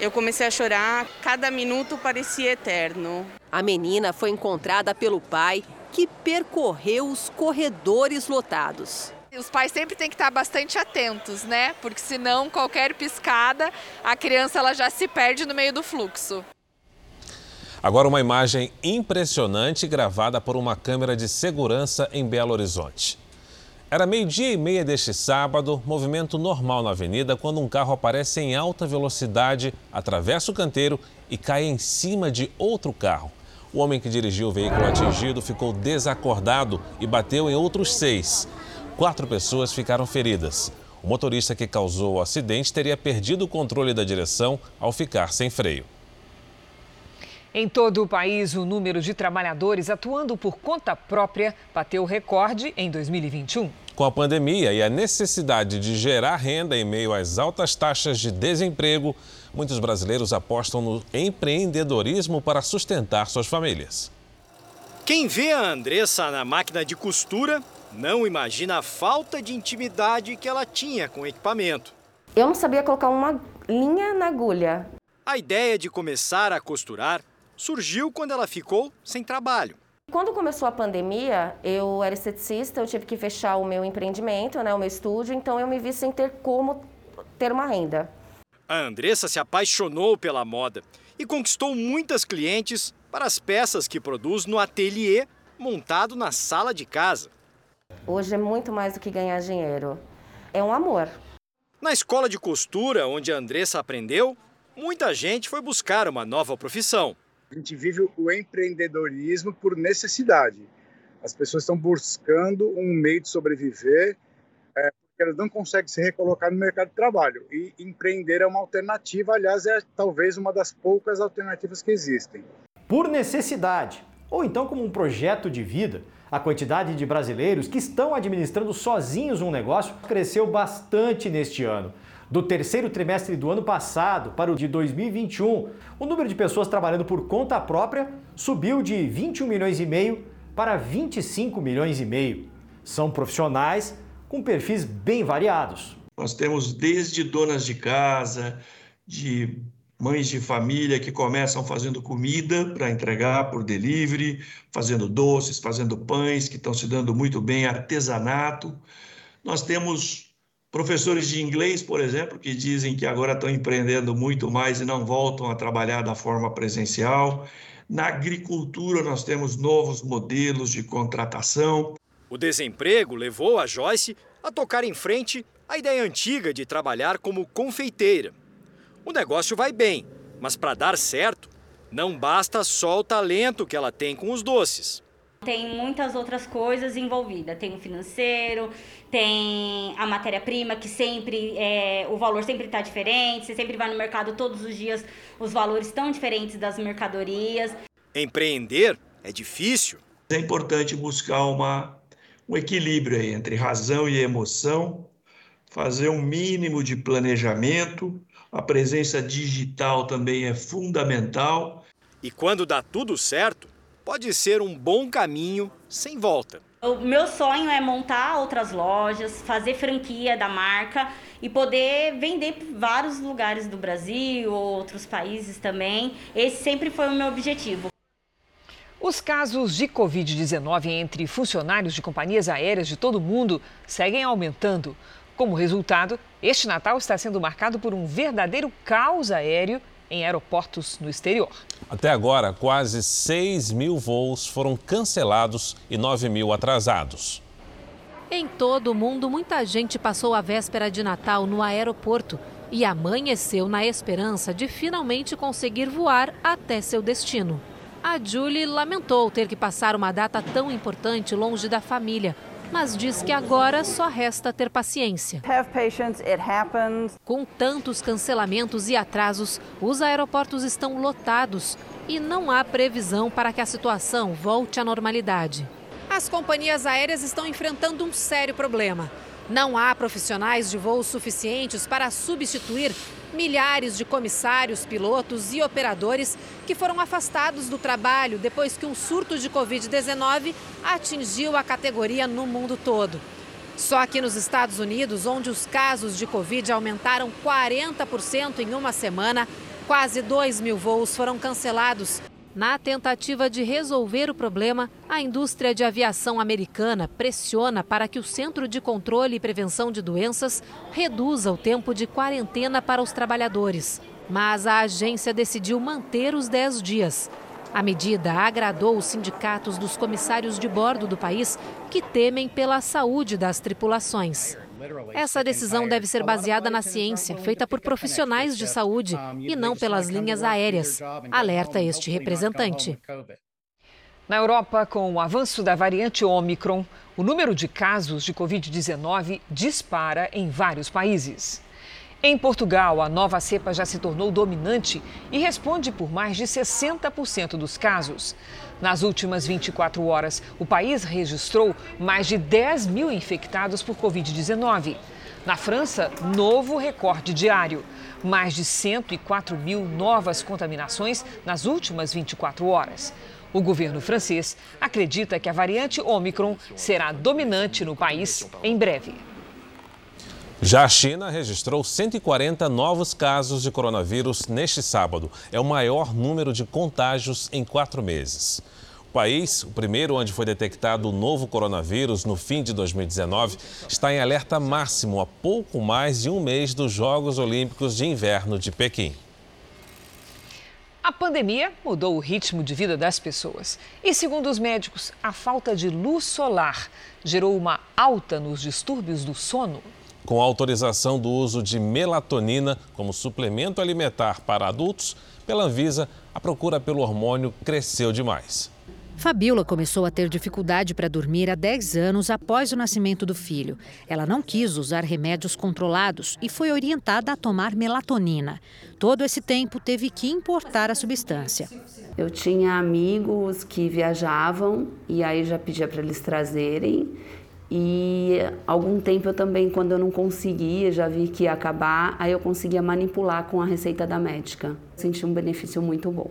Eu comecei a chorar, cada minuto parecia eterno. A menina foi encontrada pelo pai, que percorreu os corredores lotados. Os pais sempre têm que estar bastante atentos, né? Porque senão qualquer piscada, a criança ela já se perde no meio do fluxo. Agora uma imagem impressionante gravada por uma câmera de segurança em Belo Horizonte. Era meio-dia e meia deste sábado, movimento normal na avenida, quando um carro aparece em alta velocidade, atravessa o canteiro e cai em cima de outro carro. O homem que dirigiu o veículo atingido ficou desacordado e bateu em outros seis. Quatro pessoas ficaram feridas. O motorista que causou o acidente teria perdido o controle da direção ao ficar sem freio. Em todo o país, o número de trabalhadores atuando por conta própria bateu recorde em 2021. Com a pandemia e a necessidade de gerar renda em meio às altas taxas de desemprego, muitos brasileiros apostam no empreendedorismo para sustentar suas famílias. Quem vê a Andressa na máquina de costura não imagina a falta de intimidade que ela tinha com o equipamento. Eu não sabia colocar uma linha na agulha. A ideia de começar a costurar surgiu quando ela ficou sem trabalho. Quando começou a pandemia, eu era esteticista, eu tive que fechar o meu empreendimento, né, o meu estúdio, então eu me vi sem ter como ter uma renda. A Andressa se apaixonou pela moda e conquistou muitas clientes para as peças que produz no ateliê montado na sala de casa. Hoje é muito mais do que ganhar dinheiro. É um amor. Na escola de costura, onde a Andressa aprendeu, muita gente foi buscar uma nova profissão. A gente vive o empreendedorismo por necessidade. As pessoas estão buscando um meio de sobreviver é, porque elas não conseguem se recolocar no mercado de trabalho. E empreender é uma alternativa, aliás, é talvez uma das poucas alternativas que existem. Por necessidade, ou então como um projeto de vida, a quantidade de brasileiros que estão administrando sozinhos um negócio cresceu bastante neste ano do terceiro trimestre do ano passado para o de 2021, o número de pessoas trabalhando por conta própria subiu de 21 milhões e meio para 25 milhões e meio. São profissionais com perfis bem variados. Nós temos desde donas de casa, de mães de família que começam fazendo comida para entregar por delivery, fazendo doces, fazendo pães, que estão se dando muito bem, artesanato. Nós temos Professores de inglês, por exemplo, que dizem que agora estão empreendendo muito mais e não voltam a trabalhar da forma presencial. Na agricultura, nós temos novos modelos de contratação. O desemprego levou a Joyce a tocar em frente a ideia antiga de trabalhar como confeiteira. O negócio vai bem, mas para dar certo, não basta só o talento que ela tem com os doces. Tem muitas outras coisas envolvidas. Tem o financeiro, tem a matéria-prima, que sempre é, o valor sempre está diferente. Você sempre vai no mercado todos os dias, os valores estão diferentes das mercadorias. Empreender é difícil. É importante buscar uma, um equilíbrio entre razão e emoção, fazer um mínimo de planejamento. A presença digital também é fundamental. E quando dá tudo certo, pode ser um bom caminho sem volta. O meu sonho é montar outras lojas, fazer franquia da marca e poder vender para vários lugares do Brasil, outros países também. Esse sempre foi o meu objetivo. Os casos de Covid-19 entre funcionários de companhias aéreas de todo o mundo seguem aumentando. Como resultado, este Natal está sendo marcado por um verdadeiro caos aéreo em aeroportos no exterior. Até agora, quase 6 mil voos foram cancelados e 9 mil atrasados. Em todo o mundo, muita gente passou a véspera de Natal no aeroporto e amanheceu na esperança de finalmente conseguir voar até seu destino. A Julie lamentou ter que passar uma data tão importante longe da família, mas diz que agora só resta ter paciência. Com tantos cancelamentos e atrasos, os aeroportos estão lotados e não há previsão para que a situação volte à normalidade. As companhias aéreas estão enfrentando um sério problema. Não há profissionais de voos suficientes para substituir milhares de comissários, pilotos e operadores que foram afastados do trabalho depois que um surto de Covid-19 atingiu a categoria no mundo todo. Só aqui nos Estados Unidos, onde os casos de Covid aumentaram 40% em uma semana, quase 2 mil voos foram cancelados. Na tentativa de resolver o problema, a indústria de aviação americana pressiona para que o Centro de Controle e Prevenção de Doenças reduza o tempo de quarentena para os trabalhadores. Mas a agência decidiu manter os 10 dias. A medida agradou os sindicatos dos comissários de bordo do país, que temem pela saúde das tripulações. Essa decisão deve ser baseada na ciência, feita por profissionais de saúde e não pelas linhas aéreas, alerta este representante. Na Europa, com o avanço da variante Omicron, o número de casos de Covid-19 dispara em vários países. Em Portugal, a nova cepa já se tornou dominante e responde por mais de 60% dos casos. Nas últimas 24 horas, o país registrou mais de 10 mil infectados por Covid-19. Na França, novo recorde diário. Mais de 104 mil novas contaminações nas últimas 24 horas. O governo francês acredita que a variante Omicron será dominante no país em breve. Já a China registrou 140 novos casos de coronavírus neste sábado. É o maior número de contágios em quatro meses. O país, o primeiro onde foi detectado o novo coronavírus no fim de 2019, está em alerta máximo há pouco mais de um mês dos Jogos Olímpicos de Inverno de Pequim. A pandemia mudou o ritmo de vida das pessoas. E, segundo os médicos, a falta de luz solar gerou uma alta nos distúrbios do sono com autorização do uso de melatonina como suplemento alimentar para adultos, pela Anvisa, a procura pelo hormônio cresceu demais. Fabiola começou a ter dificuldade para dormir há 10 anos após o nascimento do filho. Ela não quis usar remédios controlados e foi orientada a tomar melatonina. Todo esse tempo teve que importar a substância. Eu tinha amigos que viajavam e aí já pedia para eles trazerem. E algum tempo eu também, quando eu não conseguia, já vi que ia acabar, aí eu conseguia manipular com a receita da médica. Senti um benefício muito bom.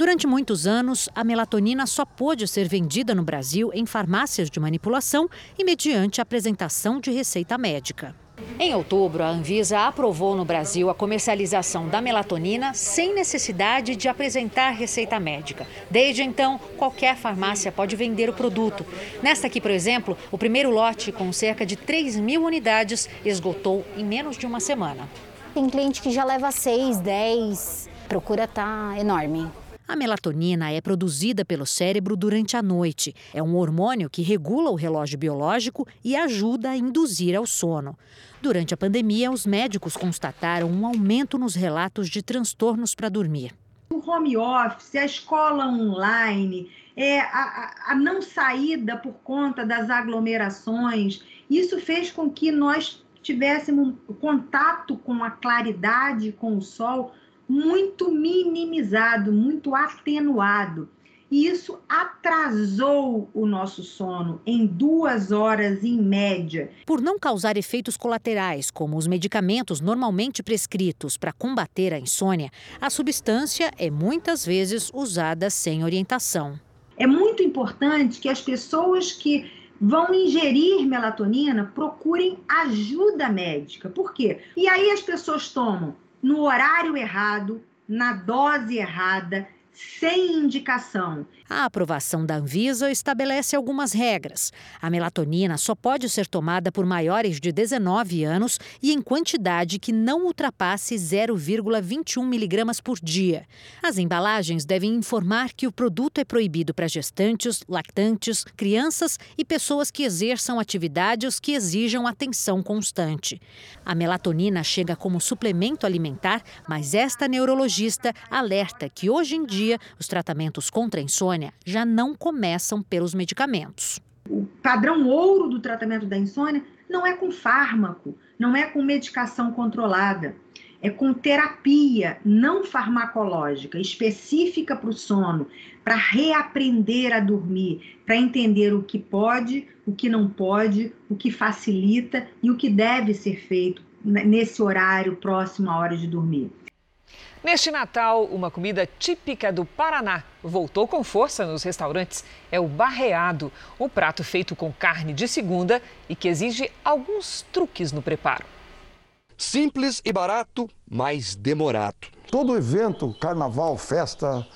Durante muitos anos, a melatonina só pôde ser vendida no Brasil em farmácias de manipulação e mediante apresentação de receita médica. Em outubro, a Anvisa aprovou no Brasil a comercialização da melatonina sem necessidade de apresentar receita médica. Desde então, qualquer farmácia pode vender o produto. Nesta aqui, por exemplo, o primeiro lote, com cerca de 3 mil unidades, esgotou em menos de uma semana. Tem cliente que já leva 6, 10. A procura está enorme. A melatonina é produzida pelo cérebro durante a noite. É um hormônio que regula o relógio biológico e ajuda a induzir ao sono. Durante a pandemia, os médicos constataram um aumento nos relatos de transtornos para dormir. O home office, a escola online, é, a, a não saída por conta das aglomerações, isso fez com que nós tivéssemos contato com a claridade, com o sol, muito minimizado, muito atenuado. E isso atrasou o nosso sono em duas horas em média. Por não causar efeitos colaterais, como os medicamentos normalmente prescritos para combater a insônia, a substância é muitas vezes usada sem orientação. É muito importante que as pessoas que vão ingerir melatonina procurem ajuda médica. Por quê? E aí as pessoas tomam no horário errado, na dose errada, sem indicação. A aprovação da Anvisa estabelece algumas regras. A melatonina só pode ser tomada por maiores de 19 anos e em quantidade que não ultrapasse 0,21 miligramas por dia. As embalagens devem informar que o produto é proibido para gestantes, lactantes, crianças e pessoas que exerçam atividades que exijam atenção constante. A melatonina chega como suplemento alimentar, mas esta neurologista alerta que hoje em dia dia, os tratamentos contra a insônia já não começam pelos medicamentos. o padrão ouro do tratamento da insônia não é com fármaco, não é com medicação controlada, é com terapia não farmacológica, específica para o sono, para reaprender a dormir, para entender o que pode, o que não pode, o que facilita e o que deve ser feito nesse horário próximo à hora de dormir. Neste Natal, uma comida típica do Paraná voltou com força nos restaurantes. É o barreado, um prato feito com carne de segunda e que exige alguns truques no preparo. Simples e barato, mas demorado. Todo evento, carnaval, festa,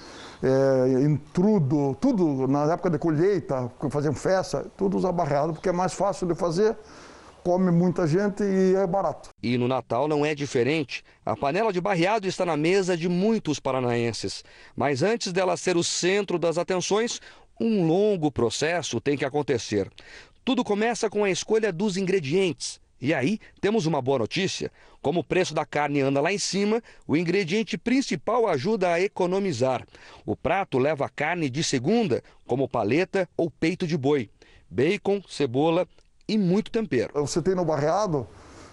é, intrudo, tudo na época de colheita, faziam festa, tudo usa barreado porque é mais fácil de fazer come muita gente e é barato. E no Natal não é diferente. A panela de barreado está na mesa de muitos paranaenses. Mas antes dela ser o centro das atenções, um longo processo tem que acontecer. Tudo começa com a escolha dos ingredientes. E aí temos uma boa notícia: como o preço da carne anda lá em cima, o ingrediente principal ajuda a economizar. O prato leva carne de segunda, como paleta ou peito de boi, bacon, cebola, e muito tempero. Você tem no barreado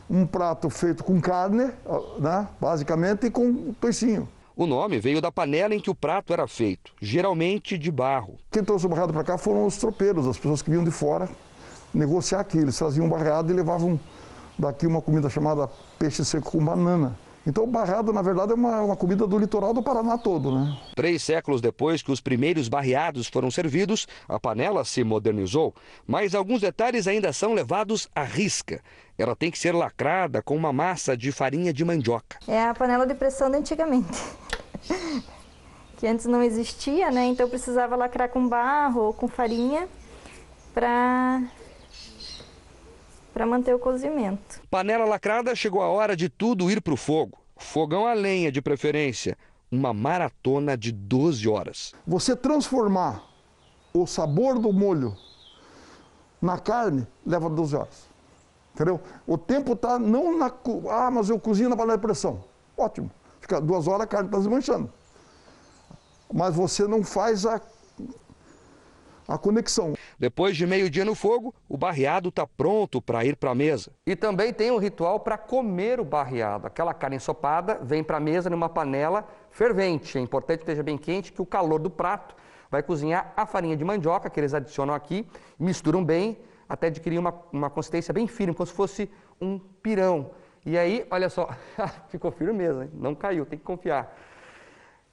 um prato feito com carne, né, basicamente, e com toicinho. O nome veio da panela em que o prato era feito, geralmente de barro. Quem trouxe o barreado para cá foram os tropeiros, as pessoas que vinham de fora negociar aqui. Eles traziam um barreado e levavam daqui uma comida chamada peixe seco com banana. Então, o barreado, na verdade, é uma, uma, comida do litoral do Paraná todo, né? Três séculos depois que os primeiros barreados foram servidos, a panela se modernizou, mas alguns detalhes ainda são levados à risca. Ela tem que ser lacrada com uma massa de farinha de mandioca. É a panela de pressão de antigamente. que antes não existia, né? Então precisava lacrar com barro ou com farinha para para manter o cozimento. Panela lacrada, chegou a hora de tudo ir para o fogo. Fogão a lenha, de preferência. Uma maratona de 12 horas. Você transformar o sabor do molho na carne leva 12 horas. Entendeu? O tempo está não na. Ah, mas eu cozinho na panela de pressão. Ótimo. Fica duas horas a carne está desmanchando. Mas você não faz a a conexão. Depois de meio-dia no fogo, o barreado está pronto para ir para a mesa. E também tem um ritual para comer o barreado. Aquela carne ensopada vem para a mesa numa panela fervente. É importante que esteja bem quente, que o calor do prato vai cozinhar a farinha de mandioca que eles adicionam aqui, misturam bem até adquirir uma, uma consistência bem firme, como se fosse um pirão. E aí, olha só, ficou firmeza, hein? não caiu, tem que confiar.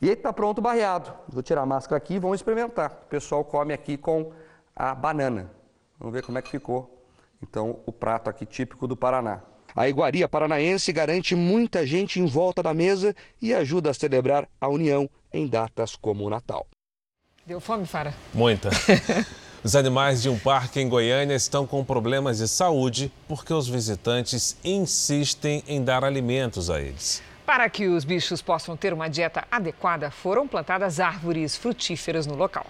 E aí está pronto o barreado. Vou tirar a máscara aqui e vamos experimentar. O pessoal come aqui com a banana. Vamos ver como é que ficou. Então, o prato aqui típico do Paraná. A iguaria paranaense garante muita gente em volta da mesa e ajuda a celebrar a união em datas como o Natal. Deu fome, Fara? Muita. Os animais de um parque em Goiânia estão com problemas de saúde porque os visitantes insistem em dar alimentos a eles. Para que os bichos possam ter uma dieta adequada, foram plantadas árvores frutíferas no local.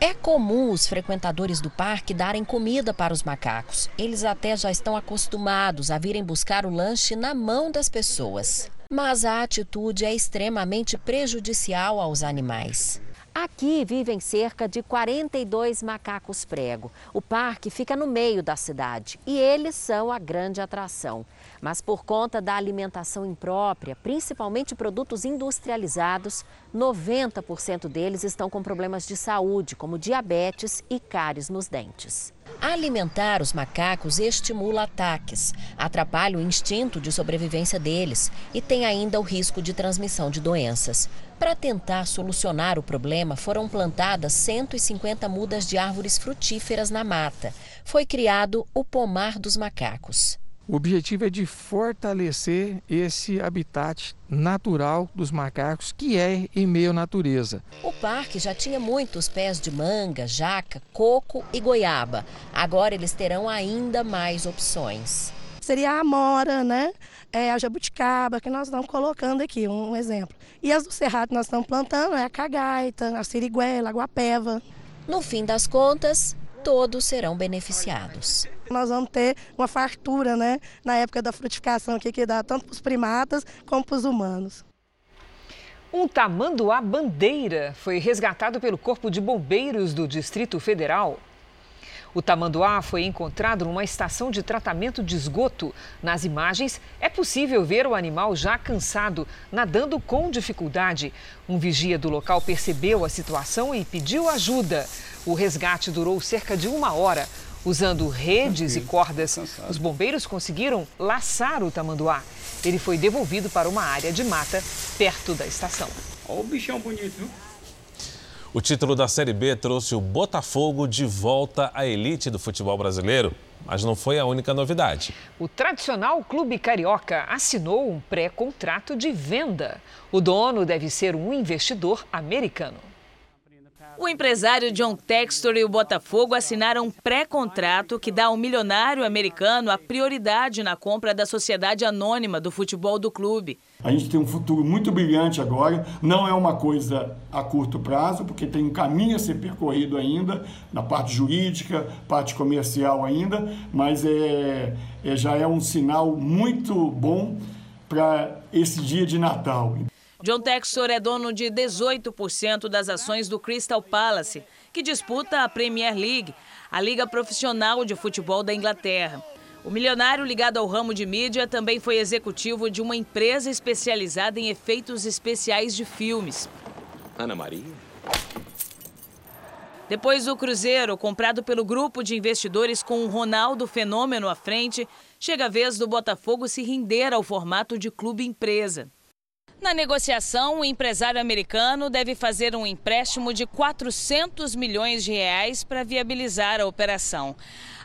É comum os frequentadores do parque darem comida para os macacos. Eles até já estão acostumados a virem buscar o lanche na mão das pessoas. Mas a atitude é extremamente prejudicial aos animais. Aqui vivem cerca de 42 macacos prego. O parque fica no meio da cidade e eles são a grande atração. Mas por conta da alimentação imprópria, principalmente produtos industrializados, 90% deles estão com problemas de saúde, como diabetes e cáries nos dentes. Alimentar os macacos estimula ataques, atrapalha o instinto de sobrevivência deles e tem ainda o risco de transmissão de doenças. Para tentar solucionar o problema, foram plantadas 150 mudas de árvores frutíferas na mata. Foi criado o Pomar dos Macacos. O objetivo é de fortalecer esse habitat natural dos macacos, que é em meio à natureza. O parque já tinha muitos pés de manga, jaca, coco e goiaba. Agora eles terão ainda mais opções. Seria a amora, né? É a jabuticaba, que nós estamos colocando aqui, um exemplo. E as do cerrado que nós estamos plantando é a cagaita, a siriguela, a guapeva. No fim das contas, todos serão beneficiados. Nós vamos ter uma fartura, né, na época da frutificação, que, que dá tanto para os primatas como para os humanos. Um tamanduá bandeira foi resgatado pelo Corpo de Bombeiros do Distrito Federal. O tamanduá foi encontrado numa estação de tratamento de esgoto. Nas imagens, é possível ver o animal já cansado, nadando com dificuldade. Um vigia do local percebeu a situação e pediu ajuda. O resgate durou cerca de uma hora. Usando redes e cordas, os bombeiros conseguiram laçar o tamanduá. Ele foi devolvido para uma área de mata perto da estação. Olha o bichão bonito, viu? O título da Série B trouxe o Botafogo de volta à elite do futebol brasileiro. Mas não foi a única novidade. O tradicional Clube Carioca assinou um pré-contrato de venda. O dono deve ser um investidor americano. O empresário John Textor e o Botafogo assinaram um pré-contrato que dá ao milionário americano a prioridade na compra da sociedade anônima do futebol do clube. A gente tem um futuro muito brilhante agora, não é uma coisa a curto prazo, porque tem um caminho a ser percorrido ainda, na parte jurídica, parte comercial ainda, mas é, é já é um sinal muito bom para esse dia de Natal. John Textor é dono de 18% das ações do Crystal Palace, que disputa a Premier League, a liga profissional de futebol da Inglaterra. O milionário ligado ao ramo de mídia também foi executivo de uma empresa especializada em efeitos especiais de filmes. Ana Maria? Depois do Cruzeiro, comprado pelo grupo de investidores com o Ronaldo Fenômeno à frente, chega a vez do Botafogo se render ao formato de clube-empresa. Na negociação, o empresário americano deve fazer um empréstimo de 400 milhões de reais para viabilizar a operação.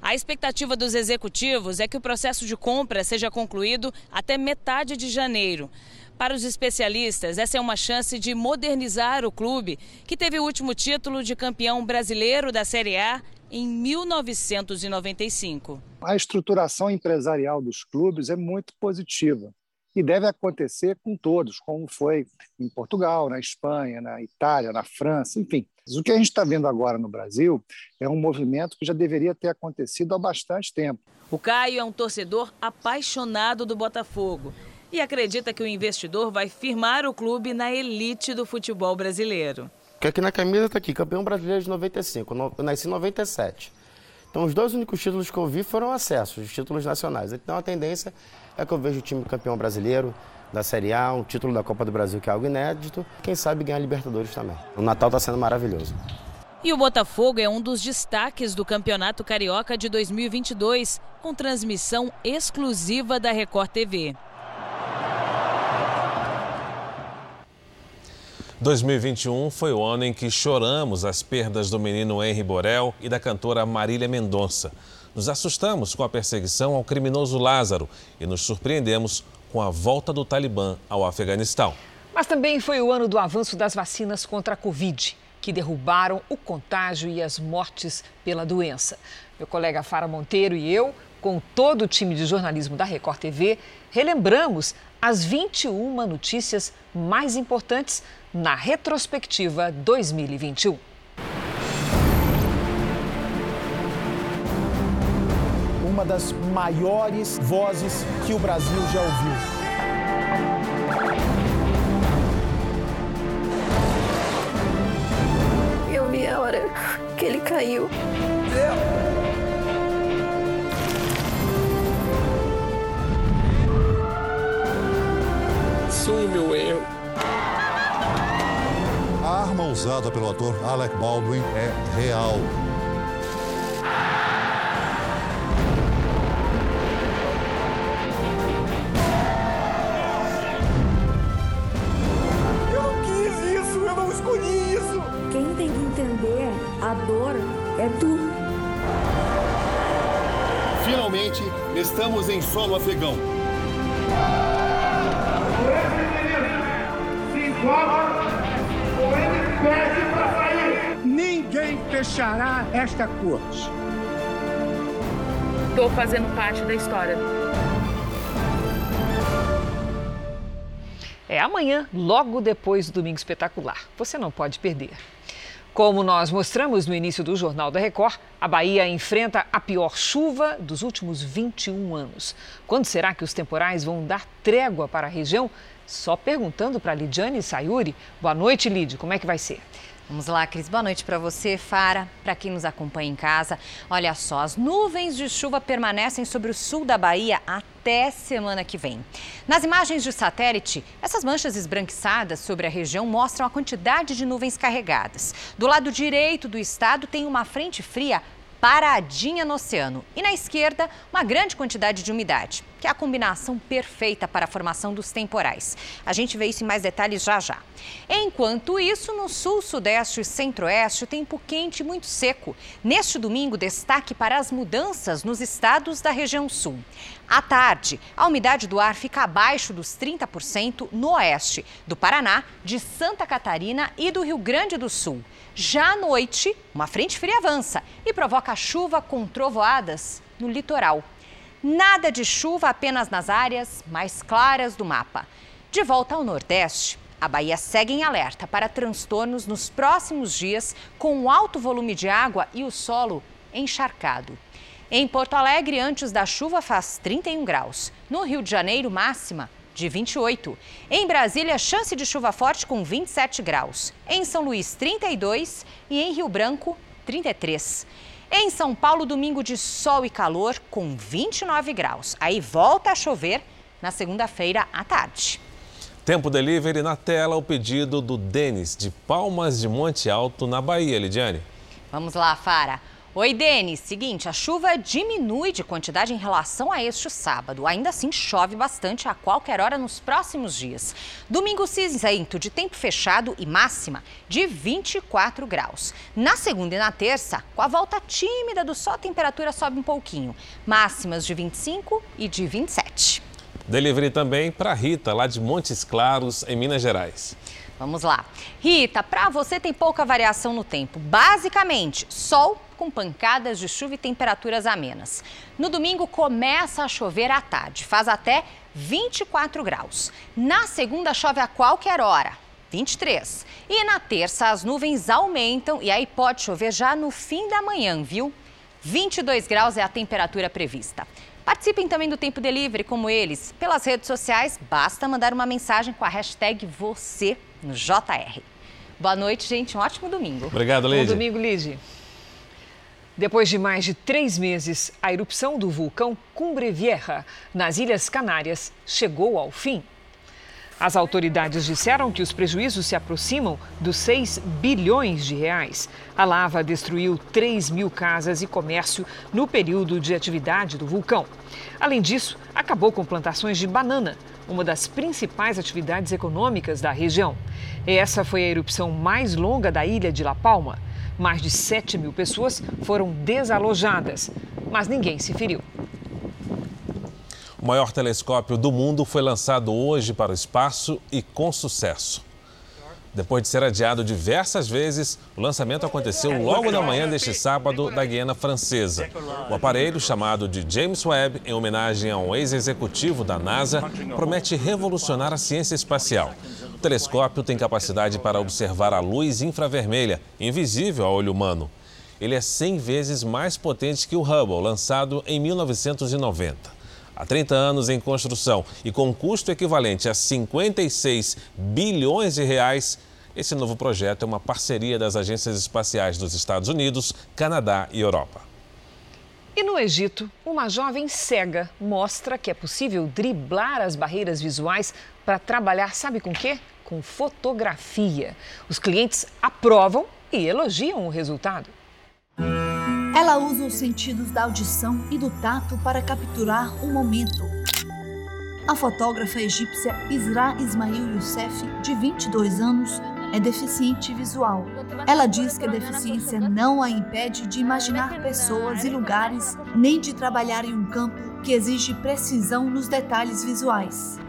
A expectativa dos executivos é que o processo de compra seja concluído até metade de janeiro. Para os especialistas, essa é uma chance de modernizar o clube, que teve o último título de campeão brasileiro da Série A em 1995. A estruturação empresarial dos clubes é muito positiva e deve acontecer com todos, como foi em Portugal, na Espanha, na Itália, na França, enfim. O que a gente está vendo agora no Brasil é um movimento que já deveria ter acontecido há bastante tempo. O Caio é um torcedor apaixonado do Botafogo e acredita que o investidor vai firmar o clube na elite do futebol brasileiro. Que aqui na camisa está aqui, campeão brasileiro de 95, eu nasci em 97. Então, os dois únicos títulos que eu vi foram acessos, os títulos nacionais. Então, a tendência é que eu vejo o time campeão brasileiro da Série A, um título da Copa do Brasil que é algo inédito, quem sabe ganhar Libertadores também. O Natal está sendo maravilhoso. E o Botafogo é um dos destaques do Campeonato Carioca de 2022, com transmissão exclusiva da Record TV. 2021 foi o ano em que choramos as perdas do menino Henry Borel e da cantora Marília Mendonça. Nos assustamos com a perseguição ao criminoso Lázaro e nos surpreendemos com a volta do Talibã ao Afeganistão. Mas também foi o ano do avanço das vacinas contra a Covid, que derrubaram o contágio e as mortes pela doença. Meu colega Fara Monteiro e eu, com todo o time de jornalismo da Record TV, relembramos as 21 notícias mais importantes na retrospectiva 2021. Uma das maiores vozes que o Brasil já ouviu. Eu vi a hora que ele caiu. Sou meu erro. A arma usada pelo ator Alec Baldwin é real. Eu quis isso, eu não escolhi isso. Quem tem que entender a dor é tu. Finalmente, estamos em solo afegão. Fechará esta corte. Estou fazendo parte da história. É amanhã, logo depois do Domingo Espetacular. Você não pode perder. Como nós mostramos no início do Jornal da Record, a Bahia enfrenta a pior chuva dos últimos 21 anos. Quando será que os temporais vão dar trégua para a região? Só perguntando para Lidiane Sayuri. Boa noite, Lid. Como é que vai ser? Vamos lá, Cris. Boa noite para você, Fara, para quem nos acompanha em casa. Olha só, as nuvens de chuva permanecem sobre o sul da Bahia até semana que vem. Nas imagens de satélite, essas manchas esbranquiçadas sobre a região mostram a quantidade de nuvens carregadas. Do lado direito do estado tem uma frente fria paradinha no oceano. E na esquerda, uma grande quantidade de umidade, que é a combinação perfeita para a formação dos temporais. A gente vê isso em mais detalhes já já. Enquanto isso, no sul, sudeste e centro-oeste, tempo quente muito seco. Neste domingo, destaque para as mudanças nos estados da região sul. À tarde, a umidade do ar fica abaixo dos 30% no oeste, do Paraná, de Santa Catarina e do Rio Grande do Sul. Já à noite, uma frente fria avança e provoca chuva com trovoadas no litoral. Nada de chuva apenas nas áreas mais claras do mapa. De volta ao Nordeste, a Bahia segue em alerta para transtornos nos próximos dias, com alto volume de água e o solo encharcado. Em Porto Alegre, antes da chuva, faz 31 graus. No Rio de Janeiro, máxima de 28. Em Brasília, chance de chuva forte com 27 graus. Em São Luís, 32 e em Rio Branco, 33. Em São Paulo, domingo de sol e calor com 29 graus. Aí volta a chover na segunda-feira à tarde. Tempo delivery na tela, o pedido do Denis de Palmas de Monte Alto, na Bahia, Lidiane. Vamos lá, Fara. Oi, Denis. Seguinte, a chuva diminui de quantidade em relação a este sábado. Ainda assim, chove bastante a qualquer hora nos próximos dias. Domingo cinzento, de tempo fechado e máxima de 24 graus. Na segunda e na terça, com a volta tímida do sol, a temperatura sobe um pouquinho. Máximas de 25 e de 27. Delivery também para Rita, lá de Montes Claros, em Minas Gerais. Vamos lá. Rita, para você tem pouca variação no tempo. Basicamente, sol com pancadas de chuva e temperaturas amenas. No domingo começa a chover à tarde, faz até 24 graus. Na segunda chove a qualquer hora, 23. E na terça as nuvens aumentam e aí pode chover já no fim da manhã, viu? 22 graus é a temperatura prevista. Participem também do Tempo Delivery, como eles. Pelas redes sociais, basta mandar uma mensagem com a hashtag você no JR. Boa noite, gente. Um ótimo domingo. Obrigado, Lídia. Bom domingo, Lígia. Depois de mais de três meses, a erupção do vulcão Cumbre Vieja, nas Ilhas Canárias, chegou ao fim. As autoridades disseram que os prejuízos se aproximam dos 6 bilhões de reais. A lava destruiu 3 mil casas e comércio no período de atividade do vulcão. Além disso, acabou com plantações de banana, uma das principais atividades econômicas da região. Essa foi a erupção mais longa da ilha de La Palma. Mais de 7 mil pessoas foram desalojadas, mas ninguém se feriu. O maior telescópio do mundo foi lançado hoje para o espaço e com sucesso. Depois de ser adiado diversas vezes, o lançamento aconteceu logo na manhã deste sábado da Guiana Francesa. O aparelho, chamado de James Webb, em homenagem a um ex-executivo da NASA, promete revolucionar a ciência espacial. O telescópio tem capacidade para observar a luz infravermelha, invisível ao olho humano. Ele é 100 vezes mais potente que o Hubble, lançado em 1990. Há 30 anos em construção e com custo equivalente a 56 bilhões de reais, esse novo projeto é uma parceria das agências espaciais dos Estados Unidos, Canadá e Europa. E no Egito, uma jovem cega mostra que é possível driblar as barreiras visuais para trabalhar, sabe com quê? Com fotografia. Os clientes aprovam e elogiam o resultado. Ela usa os sentidos da audição e do tato para capturar o momento. A fotógrafa egípcia Isra Ismail Youssef, de 22 anos, é deficiente visual. Ela diz que a deficiência não a impede de imaginar pessoas e lugares, nem de trabalhar em um campo que exige precisão nos detalhes visuais.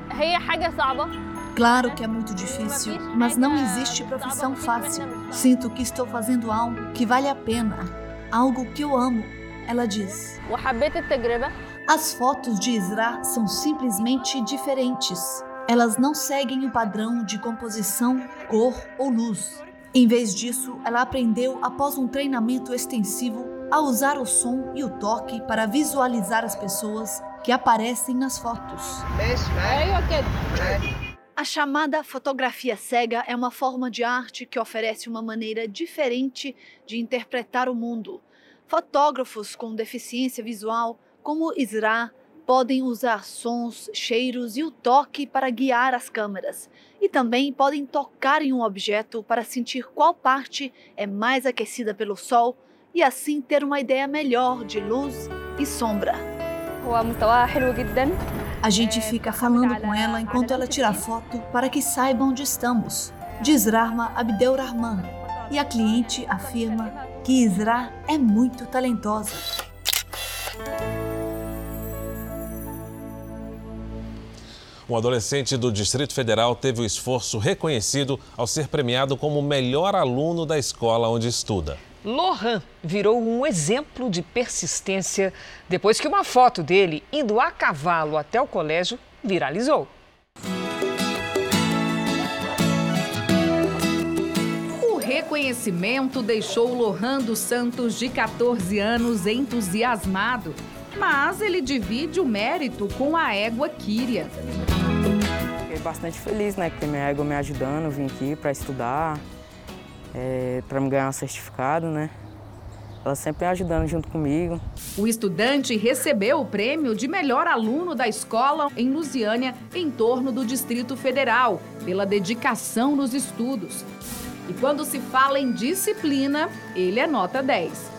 Claro que é muito difícil, mas não existe profissão fácil. Sinto que estou fazendo algo que vale a pena algo que eu amo, ela diz. As fotos de Isra são simplesmente diferentes. Elas não seguem o padrão de composição, cor ou luz. Em vez disso, ela aprendeu após um treinamento extensivo a usar o som e o toque para visualizar as pessoas que aparecem nas fotos. A chamada fotografia cega é uma forma de arte que oferece uma maneira diferente de interpretar o mundo. Fotógrafos com deficiência visual, como Isra, podem usar sons, cheiros e o toque para guiar as câmeras. E também podem tocar em um objeto para sentir qual parte é mais aquecida pelo sol e assim ter uma ideia melhor de luz e sombra. A gente fica falando com ela enquanto ela tira foto para que saiba onde estamos. Diz Rahma Abdelrahman. E a cliente afirma que Isra é muito talentosa. Um adolescente do Distrito Federal teve o esforço reconhecido ao ser premiado como o melhor aluno da escola onde estuda. Lohan virou um exemplo de persistência depois que uma foto dele indo a cavalo até o colégio viralizou. O reconhecimento deixou Lohan dos Santos, de 14 anos, entusiasmado. Mas ele divide o mérito com a égua Kíria. Fiquei bastante feliz, né? Que minha égua me ajudando, vim aqui para estudar, é, para me ganhar um certificado, né? Ela sempre ajudando junto comigo. O estudante recebeu o prêmio de melhor aluno da escola em Lusiânia, em torno do Distrito Federal, pela dedicação nos estudos. E quando se fala em disciplina, ele é nota 10.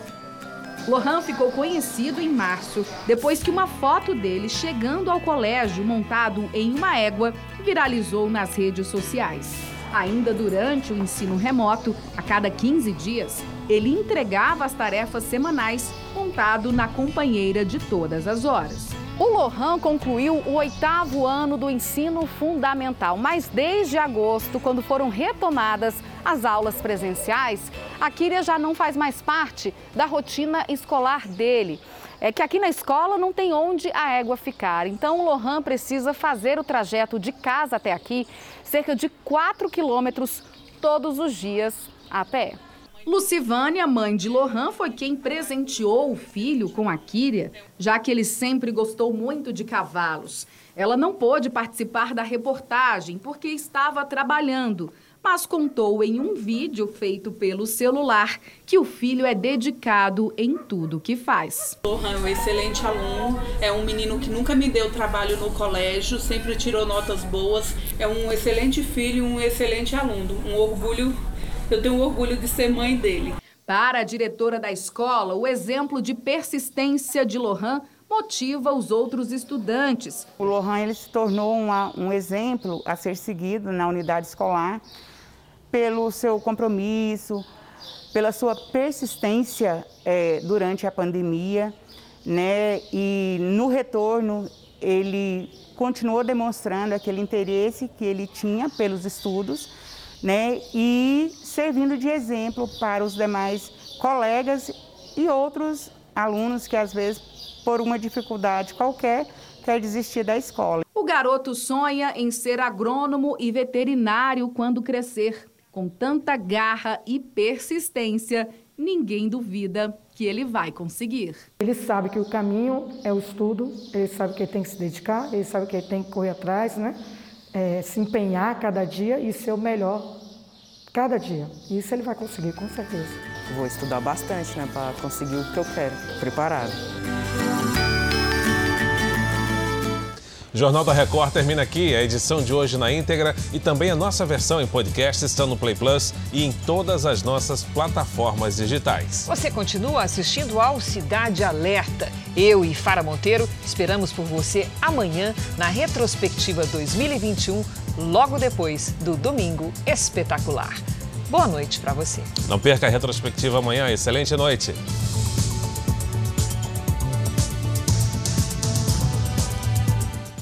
Lohan ficou conhecido em março, depois que uma foto dele chegando ao colégio montado em uma égua viralizou nas redes sociais. Ainda durante o ensino remoto, a cada 15 dias, ele entregava as tarefas semanais montado na companheira de todas as horas. O Lohan concluiu o oitavo ano do ensino fundamental, mas desde agosto, quando foram retomadas as aulas presenciais, a Kíria já não faz mais parte da rotina escolar dele. É que aqui na escola não tem onde a égua ficar, então o Lohan precisa fazer o trajeto de casa até aqui, cerca de 4 quilômetros todos os dias a pé. Lucivânia, mãe de Lohan, foi quem presenteou o filho com a Kíria, já que ele sempre gostou muito de cavalos. Ela não pôde participar da reportagem porque estava trabalhando, mas contou em um vídeo feito pelo celular que o filho é dedicado em tudo que faz. Lohan é um excelente aluno, é um menino que nunca me deu trabalho no colégio, sempre tirou notas boas, é um excelente filho, um excelente aluno, um orgulho eu tenho orgulho de ser mãe dele. Para a diretora da escola, o exemplo de persistência de Lohan motiva os outros estudantes. O Lohan ele se tornou uma, um exemplo a ser seguido na unidade escolar pelo seu compromisso, pela sua persistência é, durante a pandemia, né? E no retorno ele continuou demonstrando aquele interesse que ele tinha pelos estudos, né? E servindo de exemplo para os demais colegas e outros alunos que às vezes por uma dificuldade qualquer quer desistir da escola. O garoto sonha em ser agrônomo e veterinário quando crescer. Com tanta garra e persistência, ninguém duvida que ele vai conseguir. Ele sabe que o caminho é o estudo, ele sabe que ele tem que se dedicar, ele sabe que ele tem que correr atrás, né? É, se empenhar cada dia e ser o melhor cada dia. Isso ele vai conseguir, com certeza. Vou estudar bastante, né, para conseguir o que eu quero, preparado. O Jornal da Record termina aqui. A edição de hoje na íntegra e também a nossa versão em podcast estão no Play Plus e em todas as nossas plataformas digitais. Você continua assistindo ao Cidade Alerta. Eu e Fara Monteiro esperamos por você amanhã na retrospectiva 2021, logo depois do Domingo Espetacular. Boa noite para você. Não perca a retrospectiva amanhã. Excelente noite.